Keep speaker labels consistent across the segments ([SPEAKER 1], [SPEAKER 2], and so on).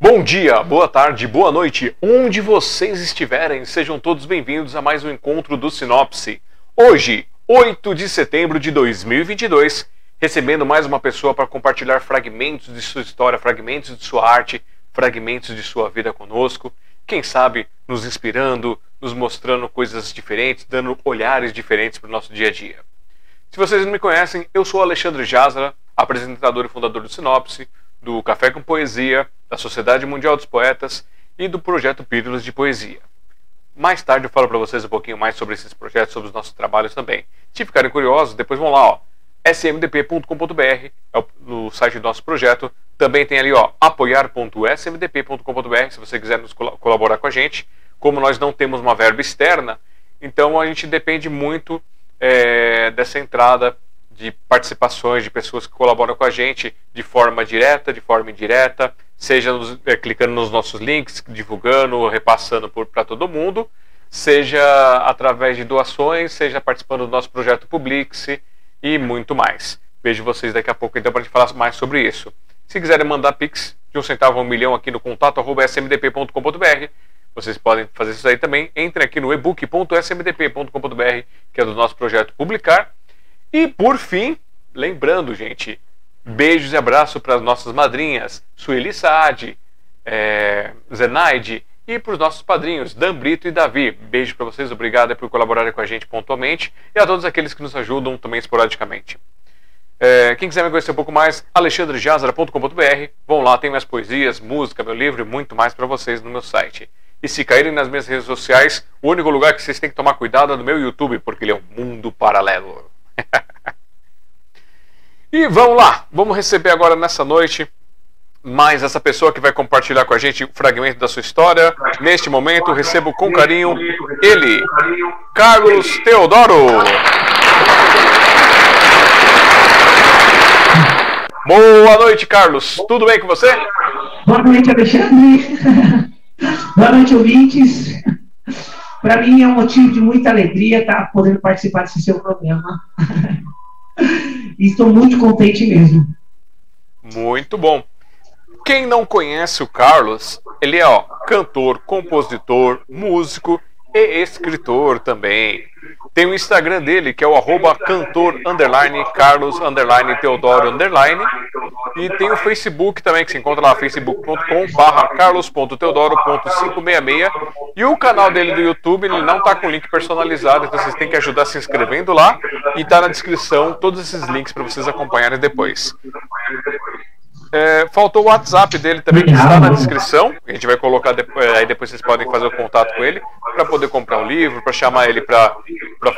[SPEAKER 1] Bom dia, boa tarde, boa noite, onde vocês estiverem, sejam todos bem-vindos a mais um encontro do Sinopse. Hoje, 8 de setembro de 2022, recebendo mais uma pessoa para compartilhar fragmentos de sua história, fragmentos de sua arte, fragmentos de sua vida conosco. Quem sabe nos inspirando, nos mostrando coisas diferentes, dando olhares diferentes para o nosso dia a dia. Se vocês não me conhecem, eu sou Alexandre Jazara, apresentador e fundador do Sinopse, do Café com Poesia, da Sociedade Mundial dos Poetas e do projeto Pílulas de Poesia. Mais tarde eu falo para vocês um pouquinho mais sobre esses projetos, sobre os nossos trabalhos também. Se ficarem curiosos, depois vão lá, ó, smdp.com.br, é o site do nosso projeto. Também tem ali, ó, apoiar.smdp.com.br, se você quiser nos colaborar com a gente. Como nós não temos uma verba externa, então a gente depende muito é, dessa entrada de participações de pessoas que colaboram com a gente de forma direta, de forma indireta, seja nos, é, clicando nos nossos links, divulgando, repassando para todo mundo, seja através de doações, seja participando do nosso projeto Publix e muito mais. Vejo vocês daqui a pouco então para gente falar mais sobre isso. Se quiserem mandar Pix de um centavo a um milhão aqui no contato smdp.com.br, vocês podem fazer isso aí também. Entrem aqui no ebook.smdp.com.br, que é do nosso projeto Publicar. E por fim, lembrando, gente, beijos e abraço para as nossas madrinhas, Sueli Saad, é, Zenaide, e para os nossos padrinhos, Dan Brito e Davi. Beijo para vocês, obrigado por colaborarem com a gente pontualmente e a todos aqueles que nos ajudam também esporadicamente. É, quem quiser me conhecer um pouco mais, alexandrejazara.com.br. Vão lá, tem minhas poesias, música, meu livro e muito mais para vocês no meu site. E se caírem nas minhas redes sociais, o único lugar que vocês têm que tomar cuidado é no meu YouTube, porque ele é um mundo paralelo. e vamos lá, vamos receber agora nessa noite mais essa pessoa que vai compartilhar com a gente o fragmento da sua história. Neste momento, recebo com carinho ele, Carlos Teodoro. Boa noite, Carlos. Tudo bem com você?
[SPEAKER 2] Boa noite, Alexandre. Boa noite, ouvintes. Para mim é um motivo de muita alegria estar tá podendo participar desse seu programa. Estou muito contente mesmo.
[SPEAKER 1] Muito bom. Quem não conhece o Carlos, ele é ó, cantor, compositor, músico e escritor também. Tem o Instagram dele, que é o arroba cantor underline Carlos underline Teodoro underline. E tem o Facebook também, que se encontra lá, facebook.com barra carlos.teodoro.566. E o canal dele do YouTube, ele não está com link personalizado, então vocês têm que ajudar se inscrevendo lá. E está na descrição todos esses links para vocês acompanharem depois. É, faltou o WhatsApp dele também, que está na descrição. A gente vai colocar depois, é, aí depois vocês podem fazer o contato com ele para poder comprar um livro, para chamar ele para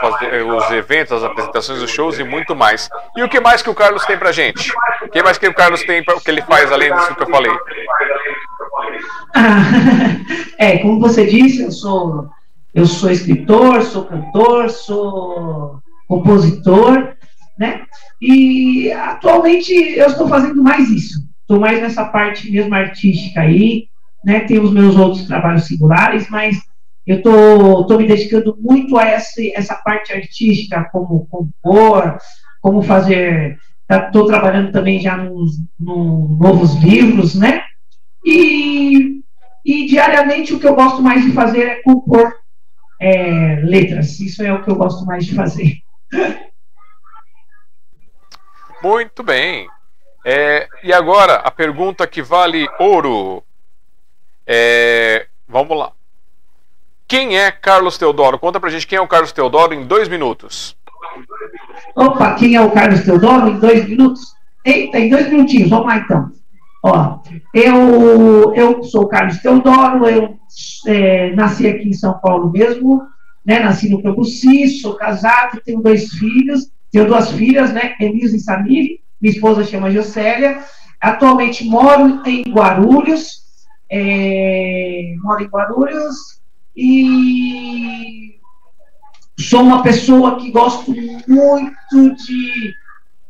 [SPEAKER 1] fazer é, os eventos, as apresentações, os shows e muito mais. E o que mais que o Carlos tem pra gente? O que mais que o Carlos tem o que ele faz além disso que eu falei?
[SPEAKER 2] é, como você disse, eu sou eu sou escritor, sou cantor, sou compositor né? E atualmente eu estou fazendo mais isso. Estou mais nessa parte mesmo artística aí, né? Tem os meus outros trabalhos singulares, mas eu estou tô, tô me dedicando muito a essa, essa parte artística, como compor, como fazer. Estou tá, trabalhando também já nos, nos novos livros, né? E, e diariamente o que eu gosto mais de fazer é compor é, letras. Isso é o que eu gosto mais de fazer.
[SPEAKER 1] Muito bem. É, e agora, a pergunta que vale ouro. É, vamos lá. Quem é Carlos Teodoro? Conta pra gente quem é o Carlos Teodoro em dois minutos.
[SPEAKER 2] Opa, quem é o Carlos Teodoro em dois minutos? Eita, em dois minutinhos, vamos lá então. Ó, eu, eu sou o Carlos Teodoro, eu é, nasci aqui em São Paulo mesmo, né, nasci no Cambuci, sou casado, tenho dois filhos, tenho duas filhas, né? Elisa e Samir. Minha esposa chama Jocélia. Atualmente moro em Guarulhos. É, moro em Guarulhos e sou uma pessoa que gosto muito de,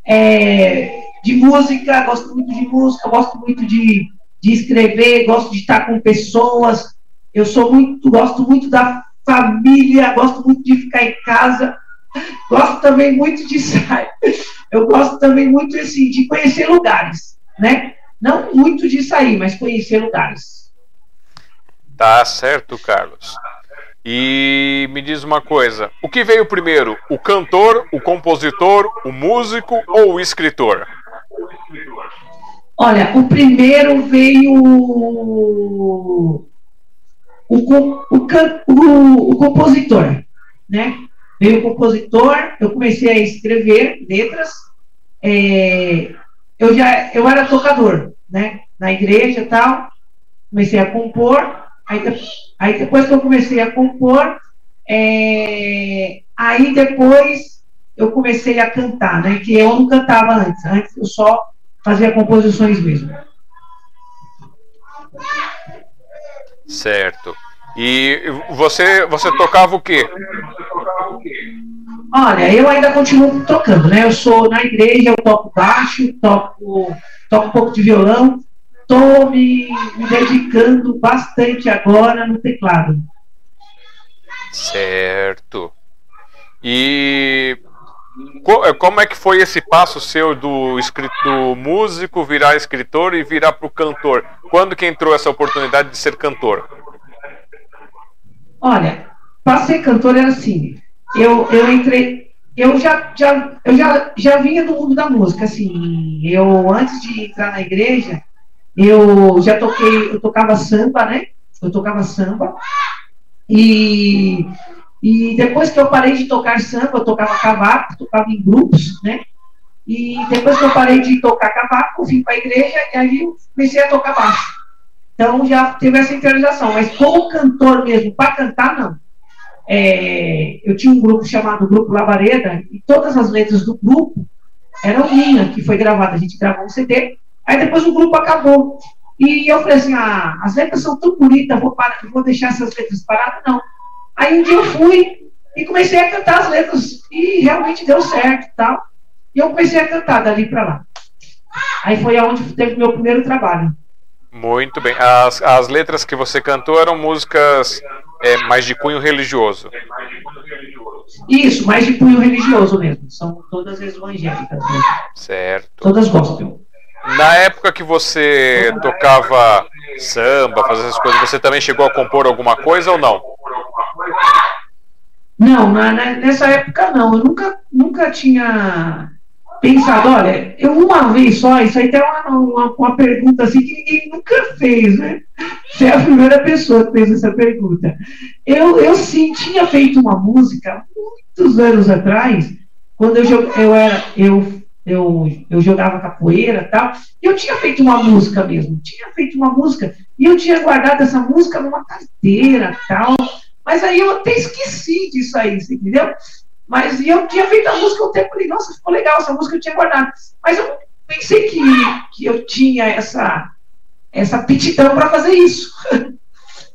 [SPEAKER 2] é, de música, gosto muito de música, gosto muito de, de escrever, gosto de estar com pessoas. Eu sou muito, gosto muito da família, gosto muito de ficar em casa gosto também muito de sair. Eu gosto também muito assim, de conhecer lugares, né? Não muito de sair, mas conhecer lugares.
[SPEAKER 1] Tá certo, Carlos. E me diz uma coisa: o que veio primeiro, o cantor, o compositor, o músico ou o escritor?
[SPEAKER 2] Olha, o primeiro veio o, o, o, o, o compositor, né? Veio o compositor, eu comecei a escrever letras. É, eu já eu era tocador, né? Na igreja e tal. Comecei a compor. Aí, aí depois que eu comecei a compor, é, aí depois eu comecei a cantar, né? Que eu não cantava antes. Antes eu só fazia composições mesmo.
[SPEAKER 1] Certo. E você, você tocava o quê?
[SPEAKER 2] Olha, eu ainda continuo tocando, né? Eu sou na igreja, eu toco baixo, toco, toco um pouco de violão, estou me, me dedicando bastante agora no teclado.
[SPEAKER 1] Certo. E é, como é que foi esse passo seu do, do músico virar escritor e virar para o cantor? Quando que entrou essa oportunidade de ser cantor?
[SPEAKER 2] Olha, para ser cantor era assim. Eu, eu entrei, eu já, já, eu já, já vinha do mundo da música, assim. Eu antes de entrar na igreja, eu já toquei, eu tocava samba, né? Eu tocava samba. E e depois que eu parei de tocar samba, eu tocava cavaco, tocava em grupos, né? E depois que eu parei de tocar cavaco, vim para a igreja e aí eu comecei a tocar baixo. Então já teve essa interiorização. Mas como cantor mesmo, para cantar, não. É, eu tinha um grupo chamado Grupo Lavareda e todas as letras do grupo eram minhas, que foi gravada. A gente gravou um CD. Aí depois o grupo acabou. E eu falei assim: ah, as letras são tão bonitas, vou, parar, vou deixar essas letras paradas? Não Aí um dia eu fui e comecei a cantar as letras e realmente deu certo e tal. E eu comecei a cantar dali para lá. Aí foi aonde teve meu primeiro trabalho.
[SPEAKER 1] Muito bem. As, as letras que você cantou eram músicas é, mais de cunho religioso.
[SPEAKER 2] Isso, mais de cunho religioso mesmo. São todas evangélicas mesmo.
[SPEAKER 1] Certo.
[SPEAKER 2] Todas gospel.
[SPEAKER 1] Na época que você tocava samba, fazia essas coisas, você também chegou a compor alguma coisa ou não?
[SPEAKER 2] Não, na, nessa época não. Eu nunca, nunca tinha pensado, olha, eu uma vez só, isso aí tem uma, uma, uma, pergunta assim que ninguém nunca fez, né? Você é a primeira pessoa que fez essa pergunta. Eu, eu sim tinha feito uma música muitos anos atrás, quando eu, eu era, eu, eu, eu jogava capoeira e tal, e eu tinha feito uma música mesmo, tinha feito uma música, e eu tinha guardado essa música numa carteira tal. Mas aí eu até esqueci disso aí, entendeu? Mas eu tinha feito a música um tempo, falei, nossa, ficou legal, essa música eu tinha guardado. Mas eu pensei que, que eu tinha essa, essa aptidão para fazer isso.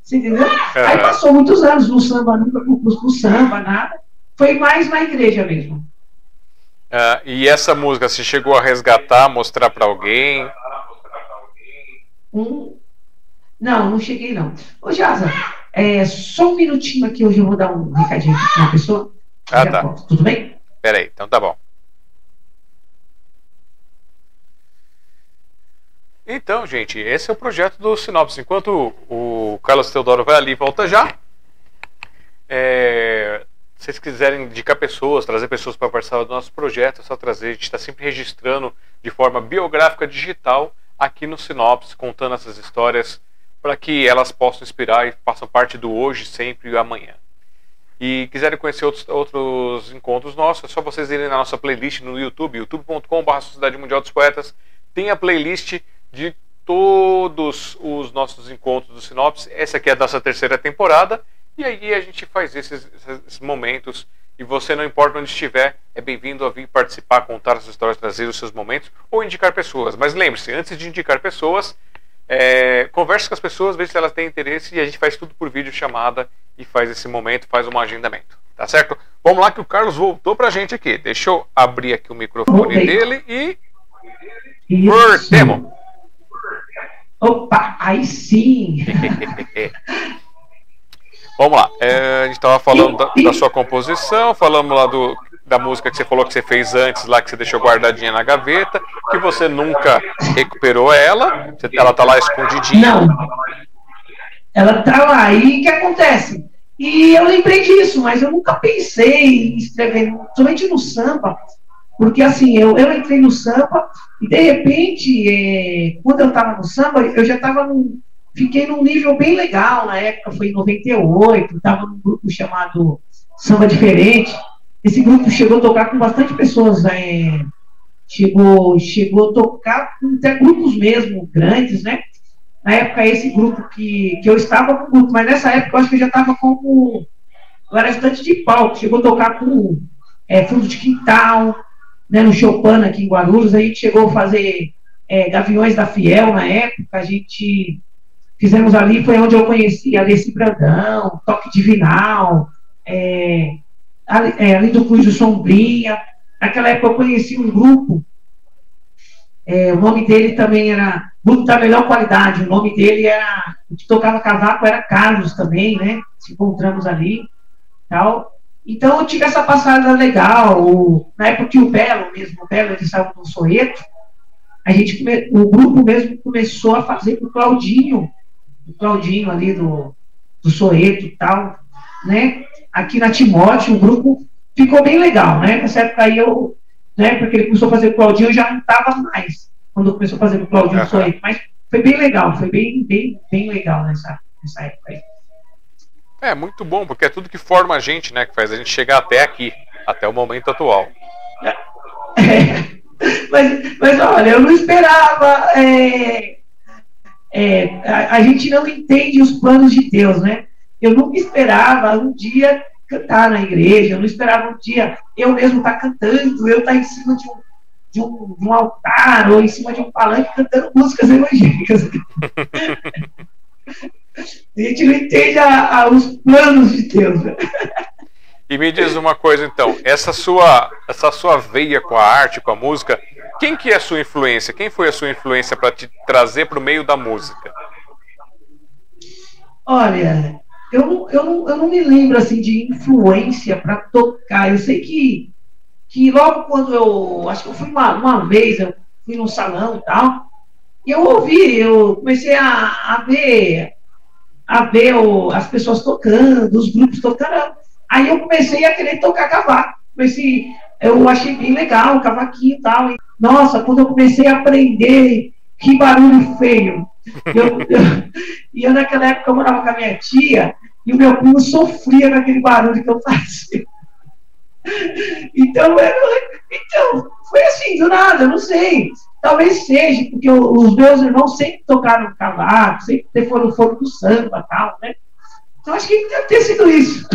[SPEAKER 2] Você entendeu? É. Aí passou muitos anos no samba, nunca pro samba, nada. Foi mais na igreja mesmo.
[SPEAKER 1] Uh, e essa música, você chegou a resgatar, mostrar para alguém?
[SPEAKER 2] Não, não cheguei não. Ô, Jaza, é, só um minutinho aqui, hoje eu vou dar um recadinho para uma pessoa.
[SPEAKER 1] Ah, tá.
[SPEAKER 2] Tudo bem?
[SPEAKER 1] Peraí, então tá bom. Então, gente, esse é o projeto do Sinopse. Enquanto o Carlos Teodoro vai ali e volta já, é, se vocês quiserem indicar pessoas, trazer pessoas para participar do nosso projeto, é só trazer. A gente está sempre registrando de forma biográfica digital aqui no Sinopse, contando essas histórias para que elas possam inspirar e façam parte do hoje, sempre e amanhã. E quiserem conhecer outros, outros encontros nossos, é só vocês irem na nossa playlist no YouTube, youtube.com.br Sociedade Mundial dos Poetas. Tem a playlist de todos os nossos encontros do Sinopse. Essa aqui é a nossa terceira temporada. E aí a gente faz esses, esses momentos. E você, não importa onde estiver, é bem-vindo a vir participar, contar as histórias, trazer os seus momentos ou indicar pessoas. Mas lembre-se, antes de indicar pessoas, é, converse com as pessoas, veja se elas têm interesse e a gente faz tudo por vídeo chamada e faz esse momento, faz um agendamento. Tá certo? Vamos lá que o Carlos voltou pra gente aqui. Deixa eu abrir aqui o microfone okay. dele e. Cortemos!
[SPEAKER 2] Opa, aí sim!
[SPEAKER 1] Vamos lá. É, a gente estava falando da, da, sua composição, falamos lá do da música que você falou que você fez antes, lá que você deixou guardadinha na gaveta, que você nunca recuperou ela, ela tá lá escondidinha.
[SPEAKER 2] Não. Ela tá lá. E o que acontece? E eu lembrei disso, mas eu nunca pensei em escrever, somente no samba, porque assim, eu, eu entrei no samba e de repente, é, quando eu estava no samba, eu já estava num. Fiquei num nível bem legal na época, foi em 98, estava num grupo chamado Samba Diferente. Esse grupo chegou a tocar com bastante pessoas, é, chegou, chegou a tocar com até grupos mesmo grandes, né? Na época, esse grupo que, que eu estava com o grupo, mas nessa época eu acho que eu já estava como. Eu era estudante de palco, chegou a tocar com é, fundo de quintal, né, no Chopin aqui em Guarulhos, a gente chegou a fazer é, Gaviões da Fiel na época, a gente fizemos ali, foi onde eu conheci Alessi Brandão, Toque Divinal, é, ali, é, ali do Cujo Sombrinha. Naquela época eu conheci um grupo, é, o nome dele também era Grupo da Melhor Qualidade, o nome dele era, o que tocava cavaco era Carlos também, né? Se encontramos ali, tal. Então eu tive essa passada legal. Na época que o Belo mesmo, o Belo ele estava no Soeto, a gente o grupo mesmo começou a fazer com o Claudinho, o Claudinho ali do, do Soeto e tal, né? Aqui na Timóteo, o grupo ficou bem legal, né? Nessa época aí eu, né? Porque ele começou a fazer o Claudinho, eu já não estava mais quando começou a fazer o Claudinho uhum. Soeto, mas foi bem legal, foi bem, bem, bem legal nessa, nessa época aí.
[SPEAKER 1] É, muito bom, porque é tudo que forma a gente, né? Que faz a gente chegar até aqui, até o momento atual.
[SPEAKER 2] É, mas, mas olha, eu não esperava. É, é, a, a, gente não entende os planos de Deus, né? Eu nunca esperava um dia cantar na igreja, eu não esperava um dia eu mesmo estar tá cantando, eu estar tá em cima de um, de um, de um altar ou em cima de um palanque cantando músicas evangélicas. A gente não entende a, a, os planos de Deus. Né?
[SPEAKER 1] E me diz uma coisa então, essa sua, essa sua veia com a arte, com a música, quem que é a sua influência? Quem foi a sua influência para te trazer para o meio da música?
[SPEAKER 2] Olha, eu não, eu, não, eu não me lembro assim de influência para tocar. Eu sei que, que logo quando eu. Acho que eu fui uma, uma vez, eu fui num salão e tal, e eu ouvi, eu comecei a, a ver a ver o, as pessoas tocando, os grupos tocando. Aí eu comecei a querer tocar cavaco. Comecei, eu achei bem legal o cavaquinho e tal. E, nossa, quando eu comecei a aprender, que barulho feio. Eu, eu, e eu naquela época eu morava com a minha tia e o meu primo sofria com aquele barulho que eu fazia. Então, eu, então, foi assim, do nada, não sei. Talvez seja, porque os meus irmãos sempre tocaram cavaco, sempre foram fogo do samba e tal, né? Então acho que deve ter sido isso.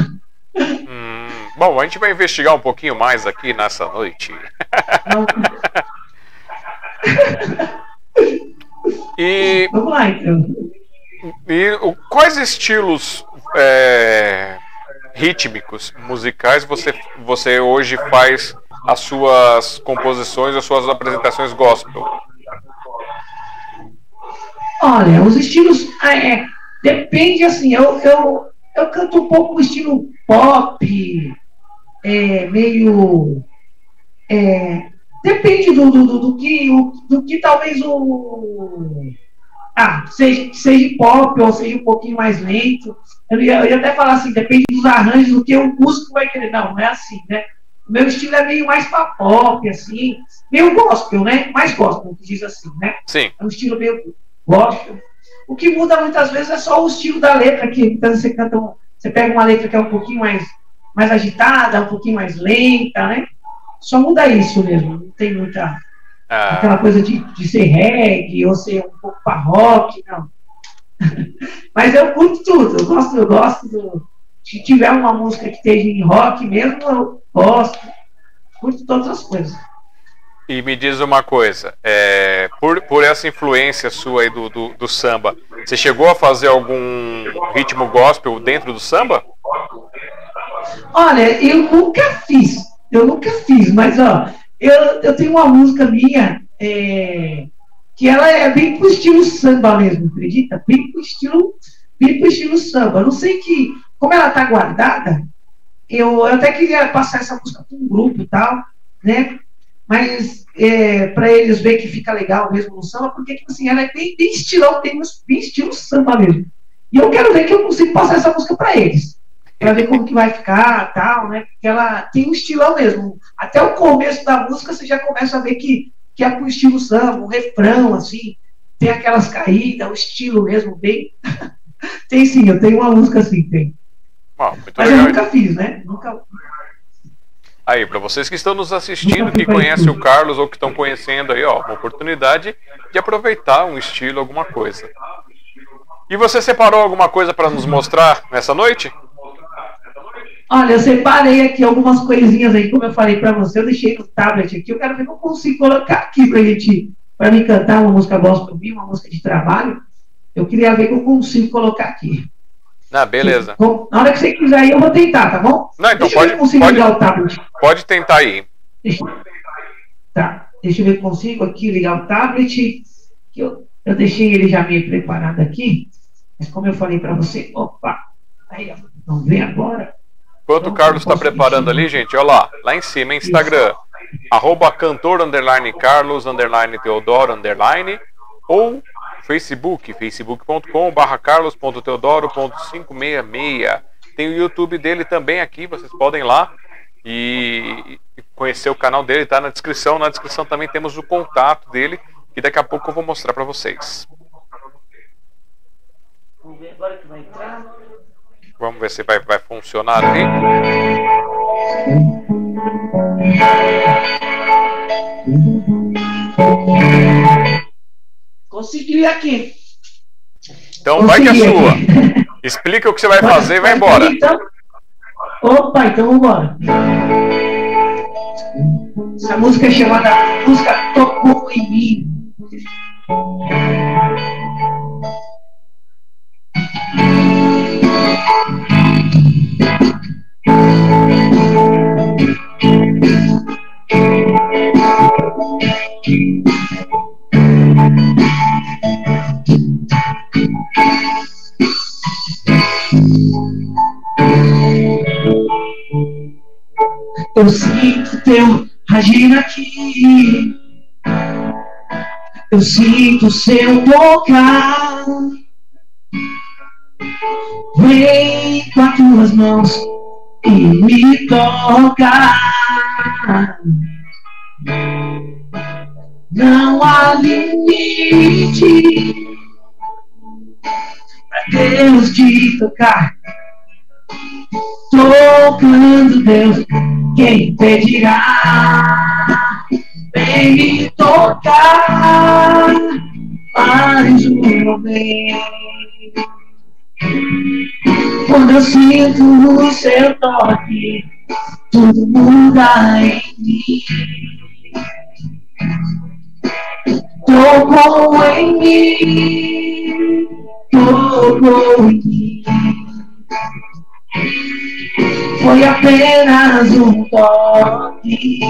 [SPEAKER 1] Hum, bom, a gente vai investigar um pouquinho mais aqui nessa noite. e, Vamos lá, então. E quais estilos é, rítmicos, musicais, você, você hoje faz as suas composições, as suas apresentações gospel?
[SPEAKER 2] Olha, os estilos. Ah, é, depende, assim, eu, eu, eu canto um pouco o estilo pop, é, meio. É, depende do, do, do, que, o, do que talvez o. Ah, seja, seja pop ou seja um pouquinho mais lento. Eu ia, eu ia até falar assim, depende dos arranjos, do que o músico vai querer. Não, não é assim, né? O meu estilo é meio mais pra pop, assim, meio gospel, né? Mais gospel, que diz assim, né?
[SPEAKER 1] Sim.
[SPEAKER 2] É um estilo meio gospel. O que muda muitas vezes é só o estilo da letra, que então você canta, um, você pega uma letra que é um pouquinho mais, mais agitada, um pouquinho mais lenta, né? Só muda isso mesmo, não tem muita. Ah. Aquela coisa de, de ser reggae ou ser um pouco rock, não. Mas eu curto tudo, eu gosto, eu gosto do, se tiver uma música que esteja em rock mesmo, eu gosto. Curto todas as coisas.
[SPEAKER 1] E me diz uma coisa, é, por, por essa influência sua aí do, do, do, samba, você chegou a fazer algum ritmo gospel dentro do samba?
[SPEAKER 2] Olha, eu nunca fiz, eu nunca fiz, mas ó, eu, eu tenho uma música minha é, que ela é bem pro estilo samba mesmo, acredita? Bem pro estilo, bem pro estilo samba. Não sei que como ela está guardada, eu, eu até queria passar essa música para um grupo e tal, né? Mas é, para eles ver que fica legal mesmo no samba, porque tipo assim, ela é bem, bem estilão, tem bem estilo samba mesmo. E eu quero ver que eu consigo passar essa música para eles. Para ver como que vai ficar tal, né? Porque ela tem um estilão mesmo. Até o começo da música você já começa a ver que, que é com estilo samba, um refrão, assim, tem aquelas caídas, o estilo mesmo, bem. tem sim, eu tenho uma música assim, tem.
[SPEAKER 1] Ah,
[SPEAKER 2] Mas legal. eu nunca fiz, né? Nunca.
[SPEAKER 1] Aí, para vocês que estão nos assistindo, que conhecem o Carlos ou que estão conhecendo aí, ó, uma oportunidade de aproveitar um estilo, alguma coisa. E você separou alguma coisa para nos mostrar nessa noite?
[SPEAKER 2] Olha, eu separei aqui algumas coisinhas aí, como eu falei para você, eu deixei no tablet aqui, eu quero ver se eu consigo colocar aqui pra gente, para me cantar uma música gospel minha, uma música de trabalho. Eu queria ver que eu consigo colocar aqui.
[SPEAKER 1] Ah, beleza.
[SPEAKER 2] Na hora que você quiser aí, eu vou tentar, tá bom?
[SPEAKER 1] Não, então deixa pode, eu ver se pode, ligar o tablet. Pode tentar aí.
[SPEAKER 2] Deixa, tá, deixa eu ver se consigo aqui ligar o tablet. Que eu, eu deixei ele já meio preparado aqui. Mas como eu falei para você, opa, aí, ó, vamos ver agora.
[SPEAKER 1] Enquanto o Carlos está preparando ali, gente, olha lá, lá em cima, Instagram, arroba cantor, underline Carlos, underline Teodoro, underline, ou Facebook, facebook.com barra carlos.teodoro.566. Tem o YouTube dele também aqui, vocês podem ir lá e conhecer o canal dele, tá na descrição. Na descrição também temos o contato dele, que daqui a pouco eu vou mostrar para vocês. Vamos ver agora que vai entrar. Vamos ver se vai, vai funcionar ali.
[SPEAKER 2] Consegui aqui.
[SPEAKER 1] Então Consegui vai que é sua. Explica o que você vai fazer e vai embora. Então.
[SPEAKER 2] Opa, então vamos embora. Essa música é chamada Música Tocou em Mim. Eu sinto teu agir aqui. Eu sinto seu tocar. Vem com as tuas mãos e me toca. Não há limite para Deus te tocar. Tocando Deus, quem pedirá? Vem me tocar mais uma vez. Quando eu sinto o seu toque, tudo muda em mim. Tocou em mim, tocou em mim. Foi apenas um toque.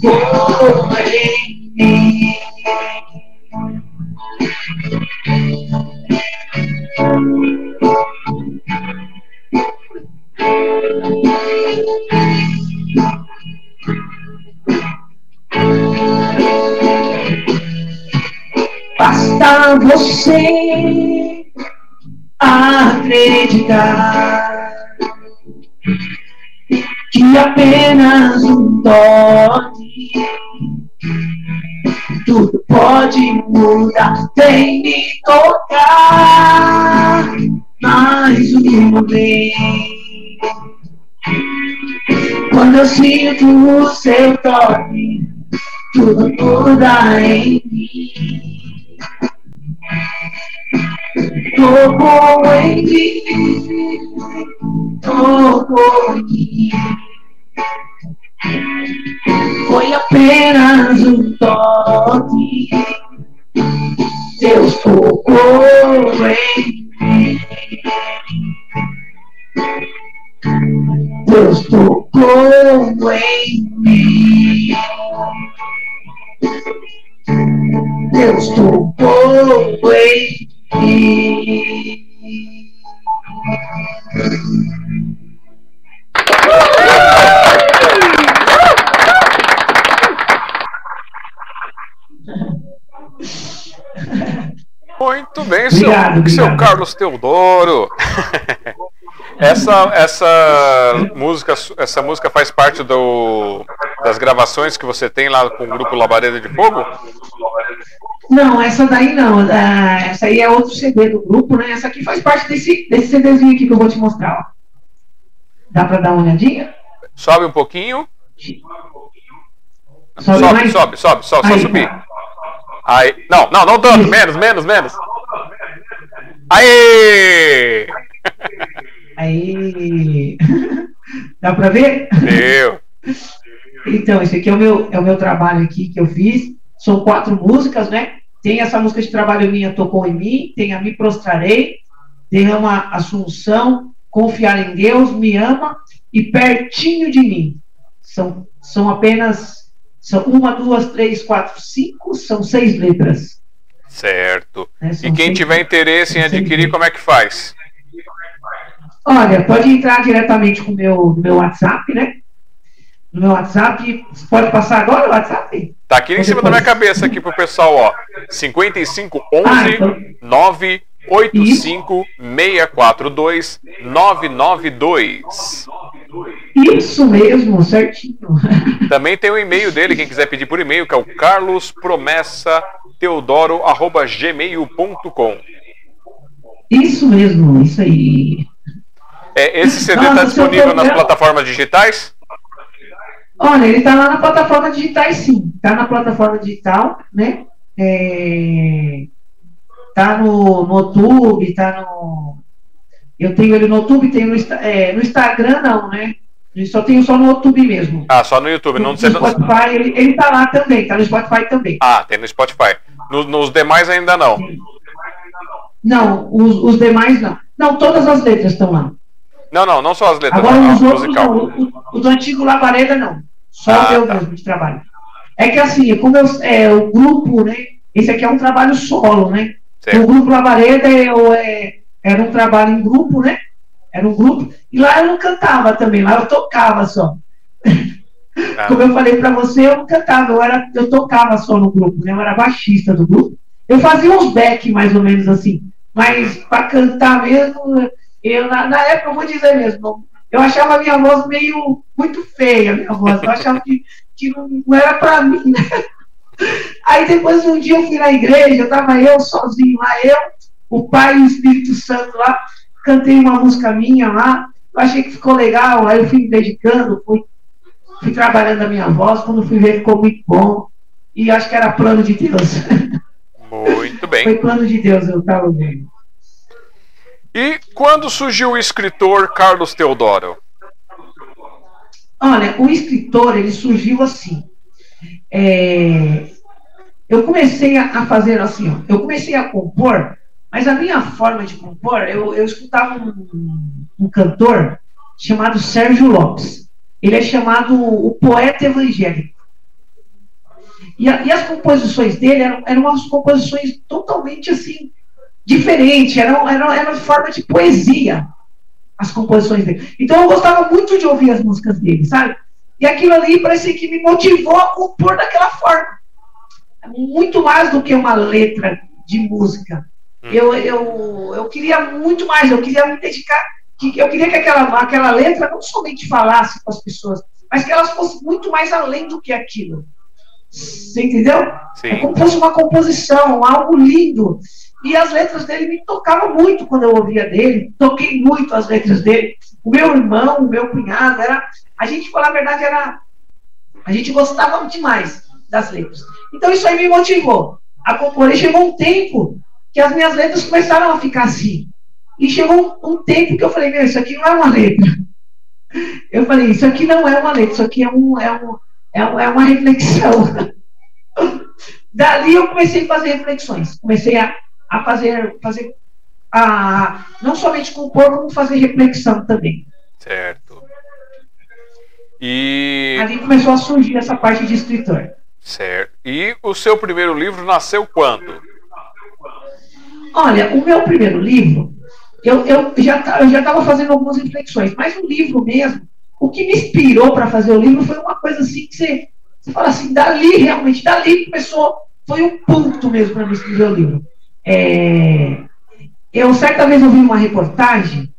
[SPEAKER 2] Tocou em mim. Basta você acreditar que apenas um toque tudo pode mudar. Vem me tocar mais uma vez. Quando eu sinto o seu toque, tudo muda em mim. Tocou em mim, tocou em mim. Foi apenas um toque, Deus tocou em mim. Deus tocou em mim. Deus tocou em mim.
[SPEAKER 1] Muito bem, obrigado, seu, seu Carlos Teodoro. essa, essa, música, essa música faz parte do, das gravações que você tem lá com o grupo Labareda de Fogo?
[SPEAKER 2] Não, essa daí não. Ah, essa aí é outro CD do grupo, né? Essa aqui faz parte desse, desse CDzinho aqui que eu vou te mostrar. Ó. Dá para dar uma olhadinha?
[SPEAKER 1] Sobe um pouquinho. Sobe, sobe, sobe, sobe, sobe, só subir. Tá. Aí, não, não, não tanto, menos, menos, menos. Aí!
[SPEAKER 2] Aí! Dá pra ver?
[SPEAKER 1] Deu.
[SPEAKER 2] Então, esse aqui é o meu, é o meu trabalho aqui que eu fiz. São quatro músicas, né? Tem essa música de trabalho minha, Tocou em Mim, tem a Me Prostrarei, tem uma Assunção, Confiar em Deus, Me Ama e Pertinho de Mim. São, são apenas são uma, duas, três, quatro, cinco, são seis letras.
[SPEAKER 1] Certo. É, e quem tiver interesse em adquirir, como é que faz?
[SPEAKER 2] Olha, pode entrar diretamente com o meu, meu WhatsApp, né? No meu WhatsApp. Pode passar agora o WhatsApp?
[SPEAKER 1] Tá aqui em cima da minha cabeça aqui pro pessoal, ó. 5511 ah, então... 985 642 992.
[SPEAKER 2] Isso mesmo, certinho.
[SPEAKER 1] Também tem o e-mail dele, quem quiser pedir por e-mail, que é o carlospromessateodoro.gmail.com.
[SPEAKER 2] Isso mesmo, isso aí.
[SPEAKER 1] É, esse CD está disponível nas plataformas digitais?
[SPEAKER 2] Olha, ele está lá na plataforma digital, sim. Está na plataforma digital, né? É... Tá no, no YouTube, está no. Eu tenho ele no YouTube, tenho no, é, no Instagram, não, né? Eu só tenho só no YouTube mesmo.
[SPEAKER 1] Ah, só no YouTube, não
[SPEAKER 2] no, Spotify, ele, ele tá lá também, tá no Spotify também.
[SPEAKER 1] Ah, tem no Spotify. No, nos demais ainda não.
[SPEAKER 2] Não, os, os demais não. Não, todas as letras estão lá.
[SPEAKER 1] Não, não, não só as letras.
[SPEAKER 2] Agora não, os outros musical. não. O, o, do antigo Labareda não. Só ah, o meu tá. mesmo de trabalho. É que assim, como eu, é, o grupo, né? Esse aqui é um trabalho solo, né? Certo. O grupo Labareda eu, é, era um trabalho em grupo, né? Era um grupo. E lá eu não cantava também, lá eu tocava só. Ah. Como eu falei para você, eu não cantava, eu, era, eu tocava só no grupo, né? Eu era baixista do grupo. Eu fazia uns back mais ou menos assim. Mas para cantar mesmo, eu, na, na, época, eu vou dizer mesmo, eu achava a minha voz meio muito feia, minha voz. Eu achava que, que não, não era para mim, né? Aí depois um dia eu fui na igreja, estava eu sozinho lá, eu, o Pai e o Espírito Santo lá, cantei uma música minha lá, eu achei que ficou legal, aí eu fui me dedicando, fui, fui trabalhando a minha voz, quando fui ver ficou muito bom, e acho que era plano de Deus.
[SPEAKER 1] Muito bem.
[SPEAKER 2] Foi plano de Deus, eu estava vendo.
[SPEAKER 1] E quando surgiu o escritor Carlos Teodoro?
[SPEAKER 2] Olha, o escritor ele surgiu assim. É, eu comecei a, fazer assim, ó, eu comecei a compor, mas a minha forma de compor, eu, eu escutava um, um cantor chamado Sérgio Lopes. Ele é chamado o poeta evangélico. E, a, e as composições dele eram, eram umas composições totalmente assim diferente, era, era, era uma forma de poesia as composições dele. Então eu gostava muito de ouvir as músicas dele, sabe? E aquilo ali parecia que me motivou a compor daquela forma. Muito mais do que uma letra de música. Hum. Eu, eu, eu queria muito mais, eu queria me dedicar, que, eu queria que aquela, aquela letra não somente falasse com as pessoas, mas que elas fossem muito mais além do que aquilo. Você entendeu? Sim. É como fosse uma composição, algo lindo. E as letras dele me tocavam muito quando eu ouvia dele. Toquei muito as letras dele. O meu irmão, o meu cunhado, era. A gente, falar a verdade, era. A gente gostava demais das letras. Então isso aí me motivou a compor. E chegou um tempo que as minhas letras começaram a ficar assim. E chegou um, um tempo que eu falei, meu, isso aqui não é uma letra. Eu falei, isso aqui não é uma letra, isso aqui é, um, é, um, é, um, é uma reflexão. Dali eu comecei a fazer reflexões. Comecei a a fazer, fazer a, não somente compor, como fazer reflexão também.
[SPEAKER 1] Certo. E.
[SPEAKER 2] Ali começou a surgir essa parte de escritor.
[SPEAKER 1] Certo. E o seu primeiro livro nasceu quando?
[SPEAKER 2] Olha, o meu primeiro livro, eu, eu já estava fazendo algumas reflexões, mas o livro mesmo, o que me inspirou para fazer o livro foi uma coisa assim que você, você fala assim, dali realmente, dali começou, foi um ponto mesmo para me escrever o livro. É, eu certa vez ouvi uma reportagem,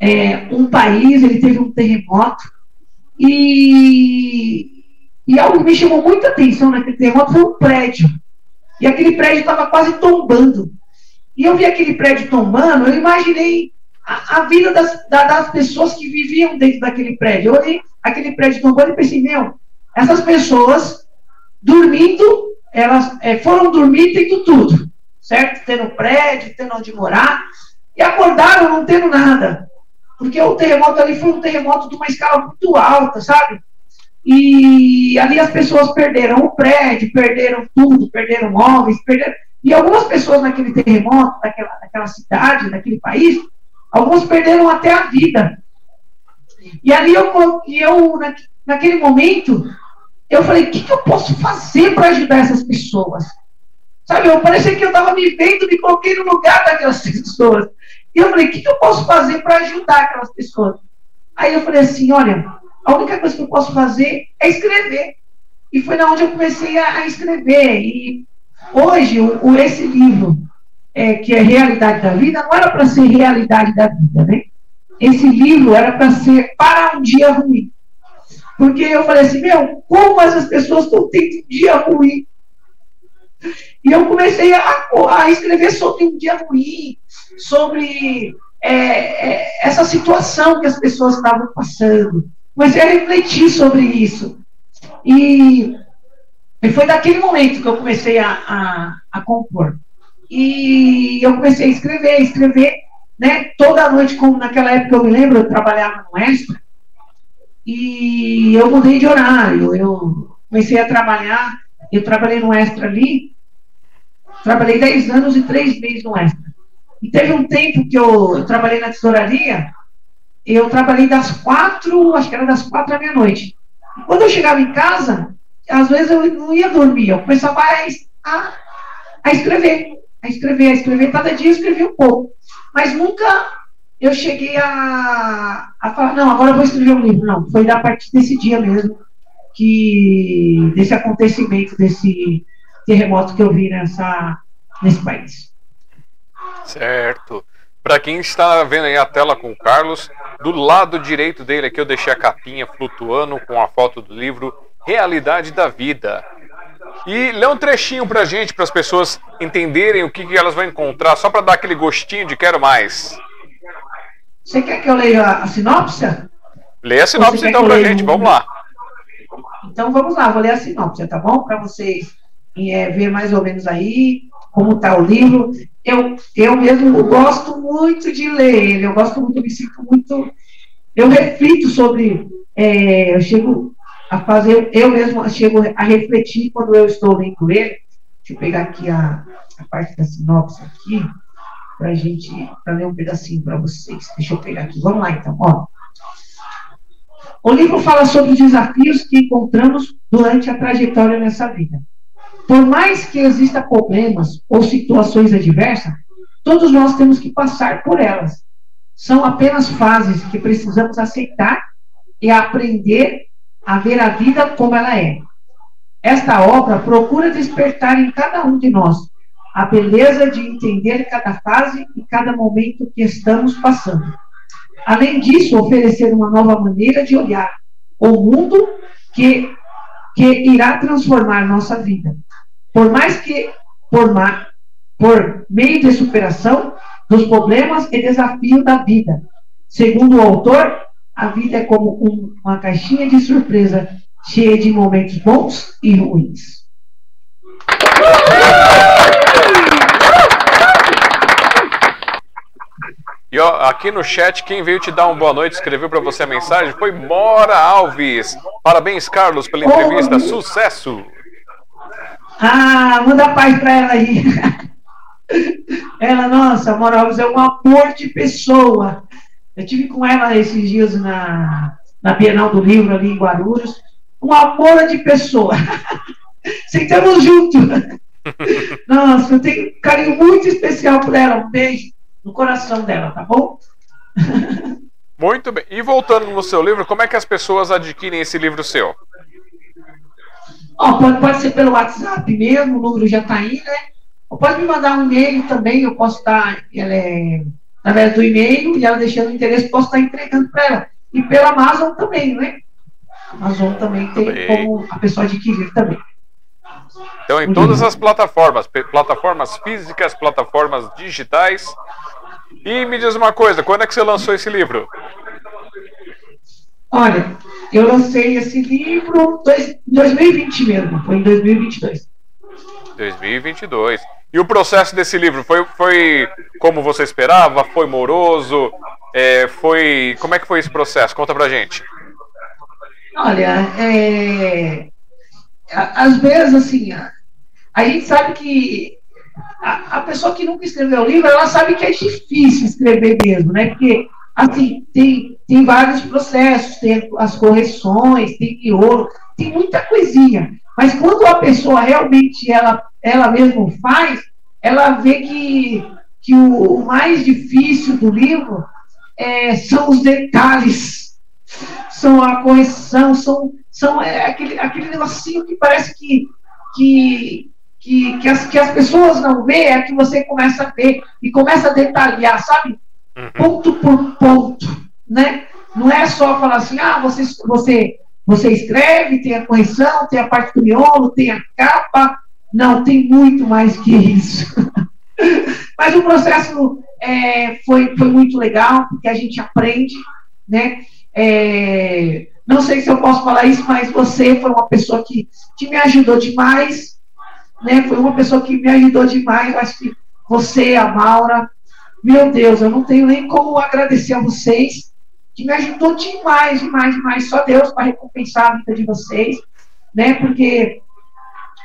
[SPEAKER 2] é, um país, ele teve um terremoto, e, e algo que me chamou muita atenção naquele terremoto foi um prédio. E aquele prédio estava quase tombando. E eu vi aquele prédio tombando, eu imaginei a, a vida das, da, das pessoas que viviam dentro daquele prédio. Eu olhei aquele prédio tombando e pensei, meu, essas pessoas dormindo, elas é, foram dormir tendo tudo, certo? Tendo prédio, tendo onde morar, e acordaram não tendo nada. Porque o terremoto ali foi um terremoto de uma escala muito alta, sabe? E ali as pessoas perderam o prédio, perderam tudo, perderam móveis, perderam. E algumas pessoas naquele terremoto, daquela, daquela cidade, daquele país, algumas perderam até a vida. E ali eu, eu naquele momento, eu falei, o que, que eu posso fazer para ajudar essas pessoas? Sabe, eu parecia que eu estava me vendo, me coloquei no lugar daquelas pessoas. E eu falei, o que, que eu posso fazer para ajudar aquelas pessoas? Aí eu falei assim, olha, a única coisa que eu posso fazer é escrever. E foi na onde eu comecei a, a escrever. E hoje, o, o esse livro, é, que é Realidade da Vida, não era para ser realidade da vida, né? Esse livro era para ser para um dia ruim. Porque eu falei assim, meu, como essas pessoas estão tendo um dia ruim? E eu comecei a, a escrever sobre um dia ruim, sobre é, é, essa situação que as pessoas estavam passando. Comecei a refletir sobre isso. E, e foi daquele momento que eu comecei a, a, a compor. E eu comecei a escrever, escrever, né? Toda noite, como naquela época eu me lembro, eu trabalhava no Extra, e eu mudei de horário. Eu comecei a trabalhar, eu trabalhei no Extra ali, trabalhei 10 anos e 3 meses no Extra. E teve um tempo que eu, eu trabalhei na tesouraria, eu trabalhei das quatro, acho que era das quatro à meia-noite. Quando eu chegava em casa, às vezes eu não ia dormir, eu começava a, a, escrever, a escrever, a escrever. Cada dia eu escrevi um pouco. Mas nunca eu cheguei a, a falar, não, agora eu vou escrever um livro. Não, foi a partir desse dia mesmo, que desse acontecimento, desse terremoto que eu vi nessa, nesse país.
[SPEAKER 1] Certo. Para quem está vendo aí a tela com o Carlos, do lado direito dele aqui eu deixei a capinha flutuando com a foto do livro Realidade da Vida. E lê um trechinho pra gente, para as pessoas entenderem o que, que elas vão encontrar, só para dar aquele gostinho de quero mais.
[SPEAKER 2] Você quer que eu leia a sinopse?
[SPEAKER 1] Lê a sinopse então pra gente, vamos lá.
[SPEAKER 2] Então vamos lá, vou ler a sinopse, tá bom? Para vocês é, ver mais ou menos aí como está o livro. Eu, eu mesmo gosto muito de ler ele, eu gosto muito, me sinto muito. Eu reflito sobre. É, eu chego a fazer, eu mesmo chego a refletir quando eu estou lendo ele. Deixa eu pegar aqui a, a parte da sinopse aqui para gente, para ler um pedacinho para vocês. Deixa eu pegar aqui. Vamos lá, então. Ó. O livro fala sobre os desafios que encontramos durante a trajetória nessa vida. Por mais que exista problemas ou situações adversas, todos nós temos que passar por elas. São apenas fases que precisamos aceitar e aprender a ver a vida como ela é. Esta obra procura despertar em cada um de nós a beleza de entender cada fase e cada momento que estamos passando. Além disso, oferecer uma nova maneira de olhar o mundo que, que irá transformar nossa vida. Por mais que, por, ma, por meio de superação dos problemas e desafios da vida. Segundo o autor, a vida é como um, uma caixinha de surpresa cheia de momentos bons e ruins.
[SPEAKER 1] E ó, aqui no chat, quem veio te dar uma boa noite, escreveu para você a mensagem, foi Mora Alves. Parabéns, Carlos, pela entrevista. Sucesso!
[SPEAKER 2] Ah, manda paz para ela aí. Ela, nossa, Mora Alves é um amor de pessoa. Eu tive com ela esses dias na, na Bienal do Livro ali em Guarulhos. Um amor de pessoa. Sentamos juntos. Nossa, eu tenho um carinho muito especial por ela. Um beijo no coração dela, tá bom?
[SPEAKER 1] Muito bem. E voltando no seu livro, como é que as pessoas adquirem esse livro seu?
[SPEAKER 2] Oh, pode, pode ser pelo WhatsApp mesmo, o número já está aí, né? pode me mandar um e-mail também, eu posso estar, ela é, através do e-mail, e ela deixando o interesse, posso estar entregando para ela. E pela Amazon também, né? A Amazon também tem também. como a pessoa adquirir também.
[SPEAKER 1] Então, em todas as plataformas, plataformas físicas, plataformas digitais. E me diz uma coisa, quando é que você lançou esse livro?
[SPEAKER 2] Olha, eu lancei esse livro em 2020 mesmo, foi em 2022.
[SPEAKER 1] 2022. E o processo desse livro foi, foi como você esperava? Foi moroso? É, foi como é que foi esse processo? Conta pra gente.
[SPEAKER 2] Olha, é, às vezes assim, a, a gente sabe que a, a, pessoa que nunca escreveu o livro, ela sabe que é difícil escrever mesmo, né? Porque assim tem, tem vários processos, tem as correções, tem miolo, tem muita coisinha. Mas quando a pessoa realmente ela, ela mesmo faz, ela vê que, que o, o mais difícil do livro é, são os detalhes, são a correção, são, são é, aquele, aquele negocinho que parece que, que, que, que, as, que as pessoas não vê, é que você começa a ver e começa a detalhar, sabe? Uhum. Ponto por ponto, né? Não é só falar assim, ah, você, você, você escreve, tem a correção, tem a parte do miolo, tem a capa. Não, tem muito mais que isso. Mas o processo é, foi, foi muito legal, porque a gente aprende, né? É, não sei se eu posso falar isso, mas você foi uma pessoa que, que me ajudou demais, né? Foi uma pessoa que me ajudou demais. Acho que você, a Maura, meu Deus, eu não tenho nem como agradecer a vocês, que me ajudou demais, demais, demais. Só Deus para recompensar a vida de vocês, né? Porque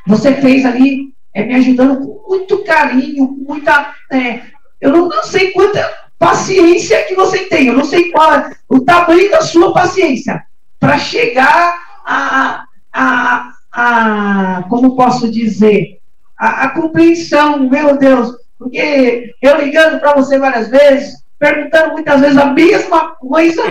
[SPEAKER 2] você fez ali, é, me ajudando com muito carinho, com muita. É, eu não, não sei quanta paciência que você tem, eu não sei qual é o tamanho da sua paciência para chegar a, a, a, como posso dizer, a, a compreensão, meu Deus, porque eu ligando para você várias vezes, perguntando muitas vezes a mesma coisa,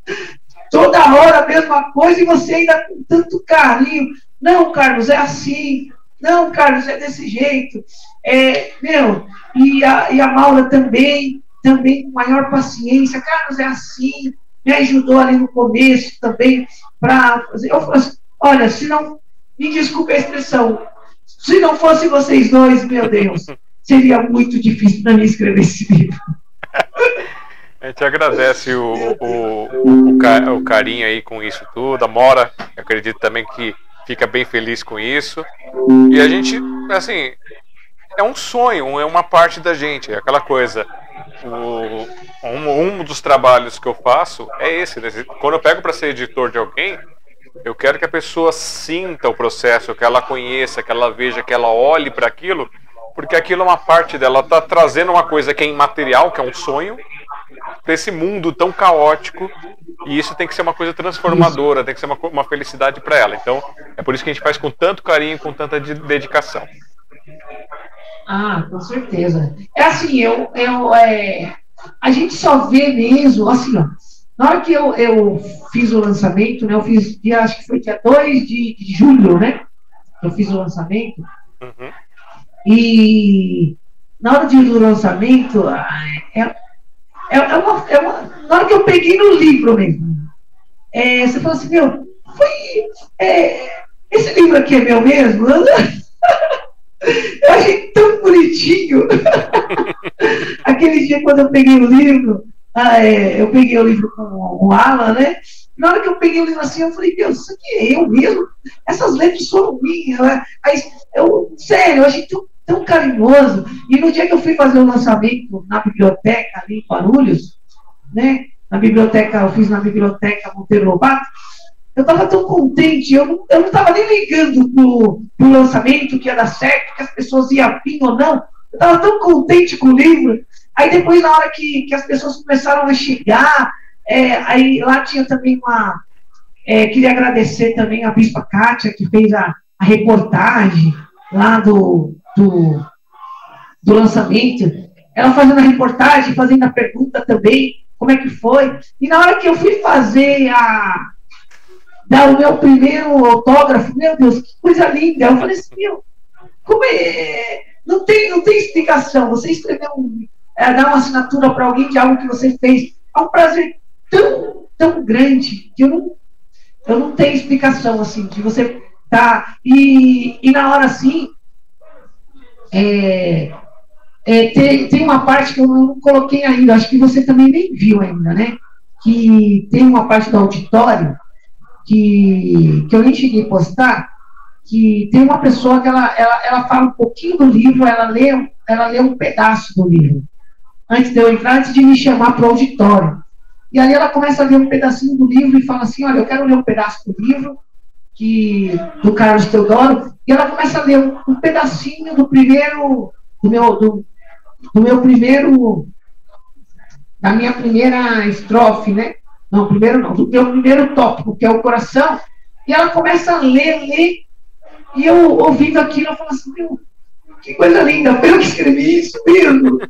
[SPEAKER 2] toda hora a mesma coisa, e você ainda com tanto carinho. Não, Carlos, é assim. Não, Carlos, é desse jeito. É, meu, e a, e a Maura também, também com maior paciência. Carlos, é assim. Me ajudou ali no começo também para fazer. Eu falei assim, olha, se não, me desculpe a expressão, se não fosse vocês dois, meu Deus, seria muito difícil para mim escrever esse livro.
[SPEAKER 1] A gente agradece o, o, o, o, carinho aí com isso tudo. A Mora, acredito também que fica bem feliz com isso. E a gente, assim, é um sonho, é uma parte da gente, é aquela coisa. O, um, um dos trabalhos que eu faço é esse. Né? Quando eu pego para ser editor de alguém, eu quero que a pessoa sinta o processo, que ela conheça, que ela veja, que ela olhe para aquilo porque aquilo é uma parte dela, está trazendo uma coisa que é imaterial, que é um sonho, para esse mundo tão caótico, e isso tem que ser uma coisa transformadora, tem que ser uma, uma felicidade para ela. Então, é por isso que a gente faz com tanto carinho, com tanta dedicação.
[SPEAKER 2] Ah, com certeza. É assim, eu, eu é, a gente só vê mesmo, assim, ó, na hora que eu, eu fiz o lançamento, né, eu fiz, dia, acho que foi dia 2 de, de julho, né, eu fiz o lançamento, uhum. E na hora de, do lançamento, é, é, é, uma, é uma, na hora que eu peguei no livro mesmo, é, você falou assim, meu, foi. É, esse livro aqui é meu mesmo? Eu achei tão bonitinho. Aquele dia quando eu peguei o livro, ah, é, eu peguei o livro com o Alan, né? Na hora que eu peguei o livro assim, eu falei, Deus, isso aqui é eu mesmo? Essas letras foram minhas. Né? Aí, eu, sério, eu achei tão tão carinhoso. E no dia que eu fui fazer o lançamento na biblioteca ali em Guarulhos, né? Na biblioteca, eu fiz na biblioteca Monteiro Lobato, eu estava tão contente, eu não estava nem ligando para o lançamento, que ia dar certo, que as pessoas iam vir ou não. Eu estava tão contente com o livro. Aí depois, na hora que, que as pessoas começaram a chegar, é, aí lá tinha também uma. É, queria agradecer também a Bispa Kátia, que fez a, a reportagem lá do, do, do lançamento, ela fazendo a reportagem, fazendo a pergunta também, como é que foi. E na hora que eu fui fazer a. dar o meu primeiro autógrafo, meu Deus, que coisa linda. Eu falei assim, meu, como é. Não tem, não tem explicação. Você escrever um, é, dar uma assinatura para alguém de algo que você fez, é um prazer tão, tão grande que eu não, eu não tenho explicação assim, de você tá e, e na hora assim é, é, tem, tem uma parte que eu não coloquei ainda, acho que você também nem viu ainda, né? Que tem uma parte do auditório que, que eu nem cheguei a postar, que tem uma pessoa que ela, ela, ela fala um pouquinho do livro, ela lê, ela lê um pedaço do livro. Antes de eu entrar, antes de me chamar para o auditório. E aí ela começa a ler um pedacinho do livro e fala assim, olha, eu quero ler um pedaço do livro do Carlos Teodoro, e ela começa a ler um, pedacinho do primeiro, do meu, do, do meu primeiro, da minha primeira estrofe, né? Não, primeiro não, do meu primeiro tópico, que é o coração, e ela começa a ler, ler, e eu ouvindo aquilo, eu falo assim, meu, que coisa linda, eu que escrevi isso mesmo.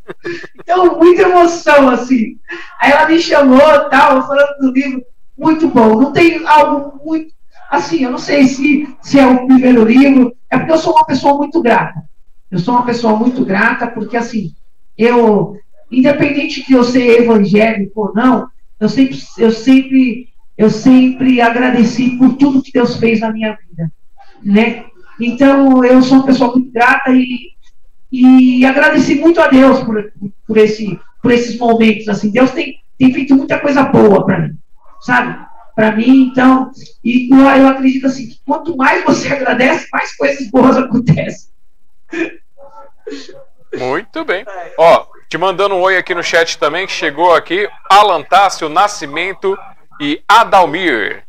[SPEAKER 2] Então, muita emoção, assim. Aí ela me chamou, tal, falando do livro, muito bom. Não tem algo muito, assim, eu não sei se, se é o primeiro livro, é porque eu sou uma pessoa muito grata. Eu sou uma pessoa muito grata porque, assim, eu, independente de eu ser evangélico ou não, eu sempre, eu sempre, eu sempre agradeci por tudo que Deus fez na minha vida, né? Então, eu sou uma pessoa muito grata e, e agradeci muito a Deus por, por, esse, por esses momentos. Assim, Deus tem, tem feito muita coisa boa para mim, sabe? Para mim, então, e eu acredito assim, que quanto mais você agradece, mais coisas boas acontecem.
[SPEAKER 1] Muito bem. Ó, te mandando um oi aqui no chat também, que chegou aqui, Alan Tássio Nascimento e Adalmir.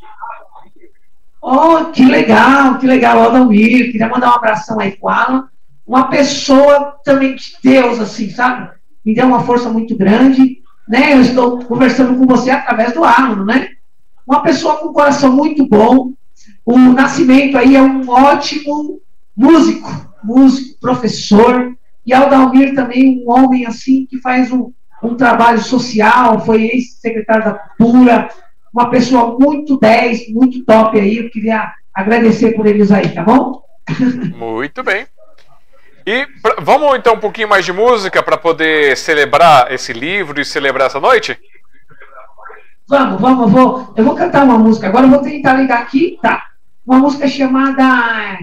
[SPEAKER 2] Oh, que legal, que legal, Adalmir. Queria mandar um abração aí pro Alan. Uma pessoa também de Deus, assim, sabe? Me deu uma força muito grande. Né? Eu estou conversando com você através do Alan, né? Uma pessoa com um coração muito bom. O Nascimento aí é um ótimo músico, músico, professor. E Aldalmir também, um homem assim que faz um, um trabalho social, foi ex-secretário da Cultura, uma pessoa muito 10, muito top aí. Eu queria agradecer por eles aí, tá bom?
[SPEAKER 1] Muito bem. E pra, vamos então um pouquinho mais de música para poder celebrar esse livro e celebrar essa noite?
[SPEAKER 2] Vamos, vamos, vou, eu vou cantar uma música. Agora eu vou tentar ligar aqui, tá? Uma música chamada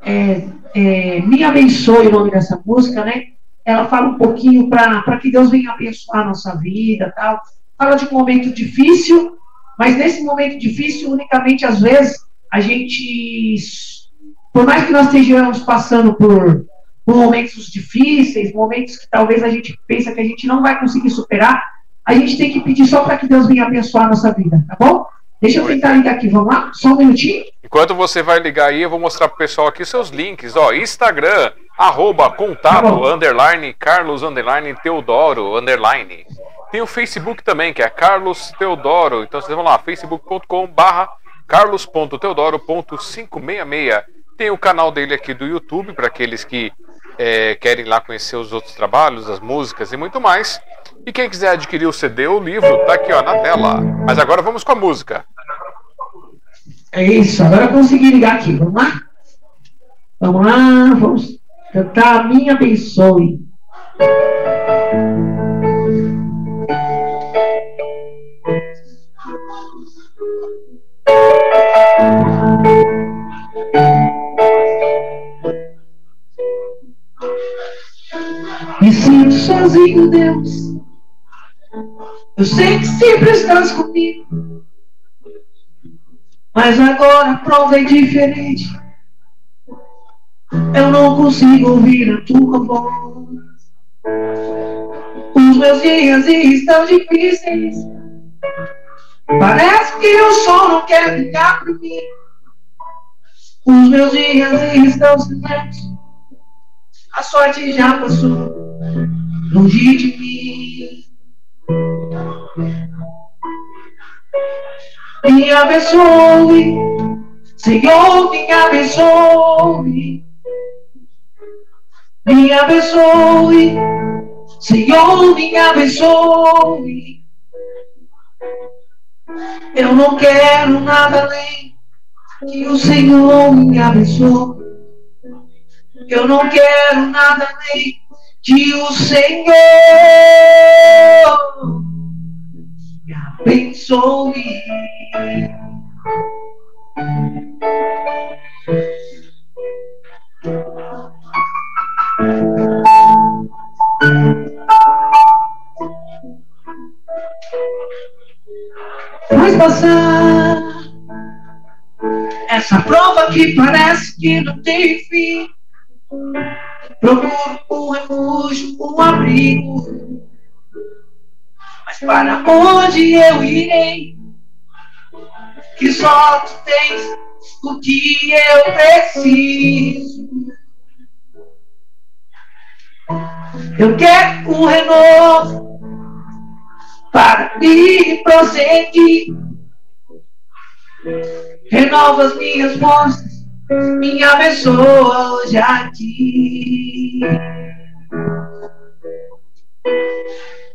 [SPEAKER 2] é, é, Me Abençoe, o nome dessa música, né? Ela fala um pouquinho para que Deus venha abençoar a nossa vida tal. Fala de um momento difícil, mas nesse momento difícil, unicamente às vezes, a gente, por mais que nós estejamos passando por, por momentos difíceis, momentos que talvez a gente pensa que a gente não vai conseguir superar, a gente tem que pedir só para que Deus venha abençoar a nossa vida, tá bom? Deixa eu tentar ligar aqui, vamos lá? Só um minutinho.
[SPEAKER 1] Enquanto você vai ligar aí, eu vou mostrar pro pessoal aqui seus links, ó, Instagram, arroba contato, tá underline, Carlos, underline, Teodoro, underline. Tem o Facebook também, que é Carlos Teodoro. Então vocês vão lá, facebook.com barra carlos.teodoro.566. Tem o canal dele aqui do YouTube, para aqueles que é, querem lá conhecer os outros trabalhos, as músicas e muito mais. E quem quiser adquirir o CD ou o livro, tá aqui ó, na tela. Mas agora vamos com a música.
[SPEAKER 2] É isso, agora eu consegui ligar aqui. Vamos lá? Vamos lá, vamos cantar Minha Abençoe. Me sinto sozinho, Deus. Eu sei que sempre estás comigo. Mas agora a prova é diferente. Eu não consigo ouvir a tua voz. Os meus dias estão difíceis. Parece que o sol não quer ficar por mim. Os meus dias estão silenciosos. A sorte já passou longe de mim. Me abençoe, Senhor, me abençoe. Me abençoe, Senhor, me abençoe. Eu não quero nada além que o Senhor me abençoe. Eu não quero nada além de o Senhor me abençoe. Faz passar essa prova que parece que não tem fim. Procuro um refúgio, um abrigo. Mas para onde eu irei? Que só tu tens o que eu preciso. Eu quero um renovo para me prosseguir. Renova as minhas forças, me abençoa hoje aqui.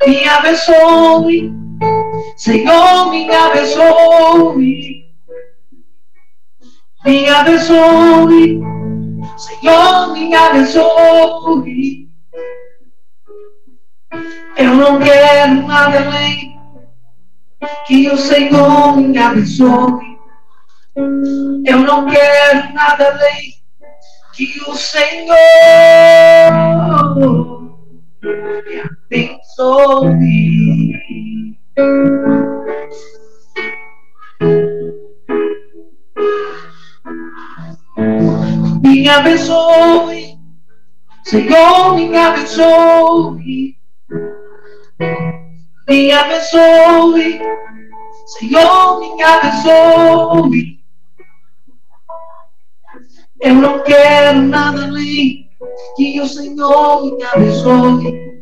[SPEAKER 2] Me abençoe, Senhor, me abençoe. Me abençoe, Senhor, me abençoe. Eu não quero nada além que o Senhor me abençoe. Eu não quero nada além que o Senhor me abençoe. Me abençoe, Senhor, me abençoe. Me abençoe, Senhor, me abençoe. Eu não quero nada além que o Senhor me abençoe.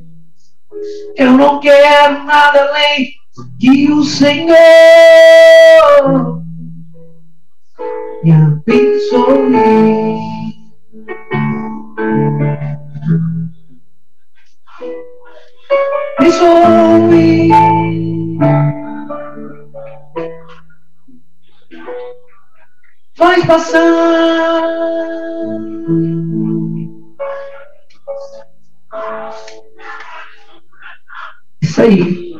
[SPEAKER 2] Eu não quero nada além que o Senhor me abençoe. Abençoe. Faz passar. Isso aí.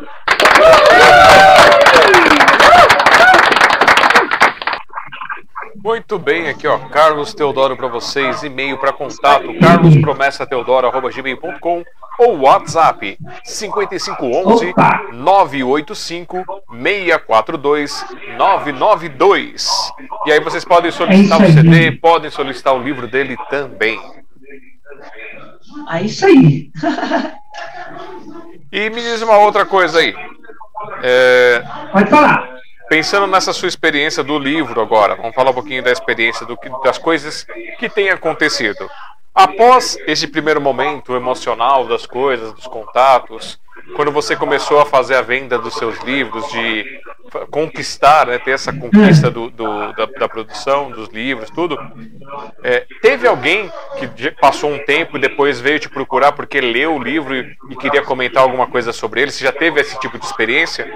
[SPEAKER 1] Muito bem, aqui ó, Carlos Teodoro para vocês, e-mail para contato, carlospromessateodoro.gmail.com ou WhatsApp 5511 985 642 992. E aí vocês podem solicitar é o CD, podem solicitar o livro dele também.
[SPEAKER 2] É isso aí.
[SPEAKER 1] e me diz uma outra coisa aí. É...
[SPEAKER 2] Pode falar
[SPEAKER 1] pensando nessa sua experiência do livro agora, vamos falar um pouquinho da experiência do que, das coisas que têm acontecido. Após esse primeiro momento emocional das coisas, dos contatos, quando você começou a fazer a venda dos seus livros, de conquistar, né, ter essa conquista do, do da, da, produção dos livros, tudo, é, teve alguém que passou um tempo e depois veio te procurar porque leu o livro e, e queria comentar alguma coisa sobre ele? Você já teve esse tipo de experiência?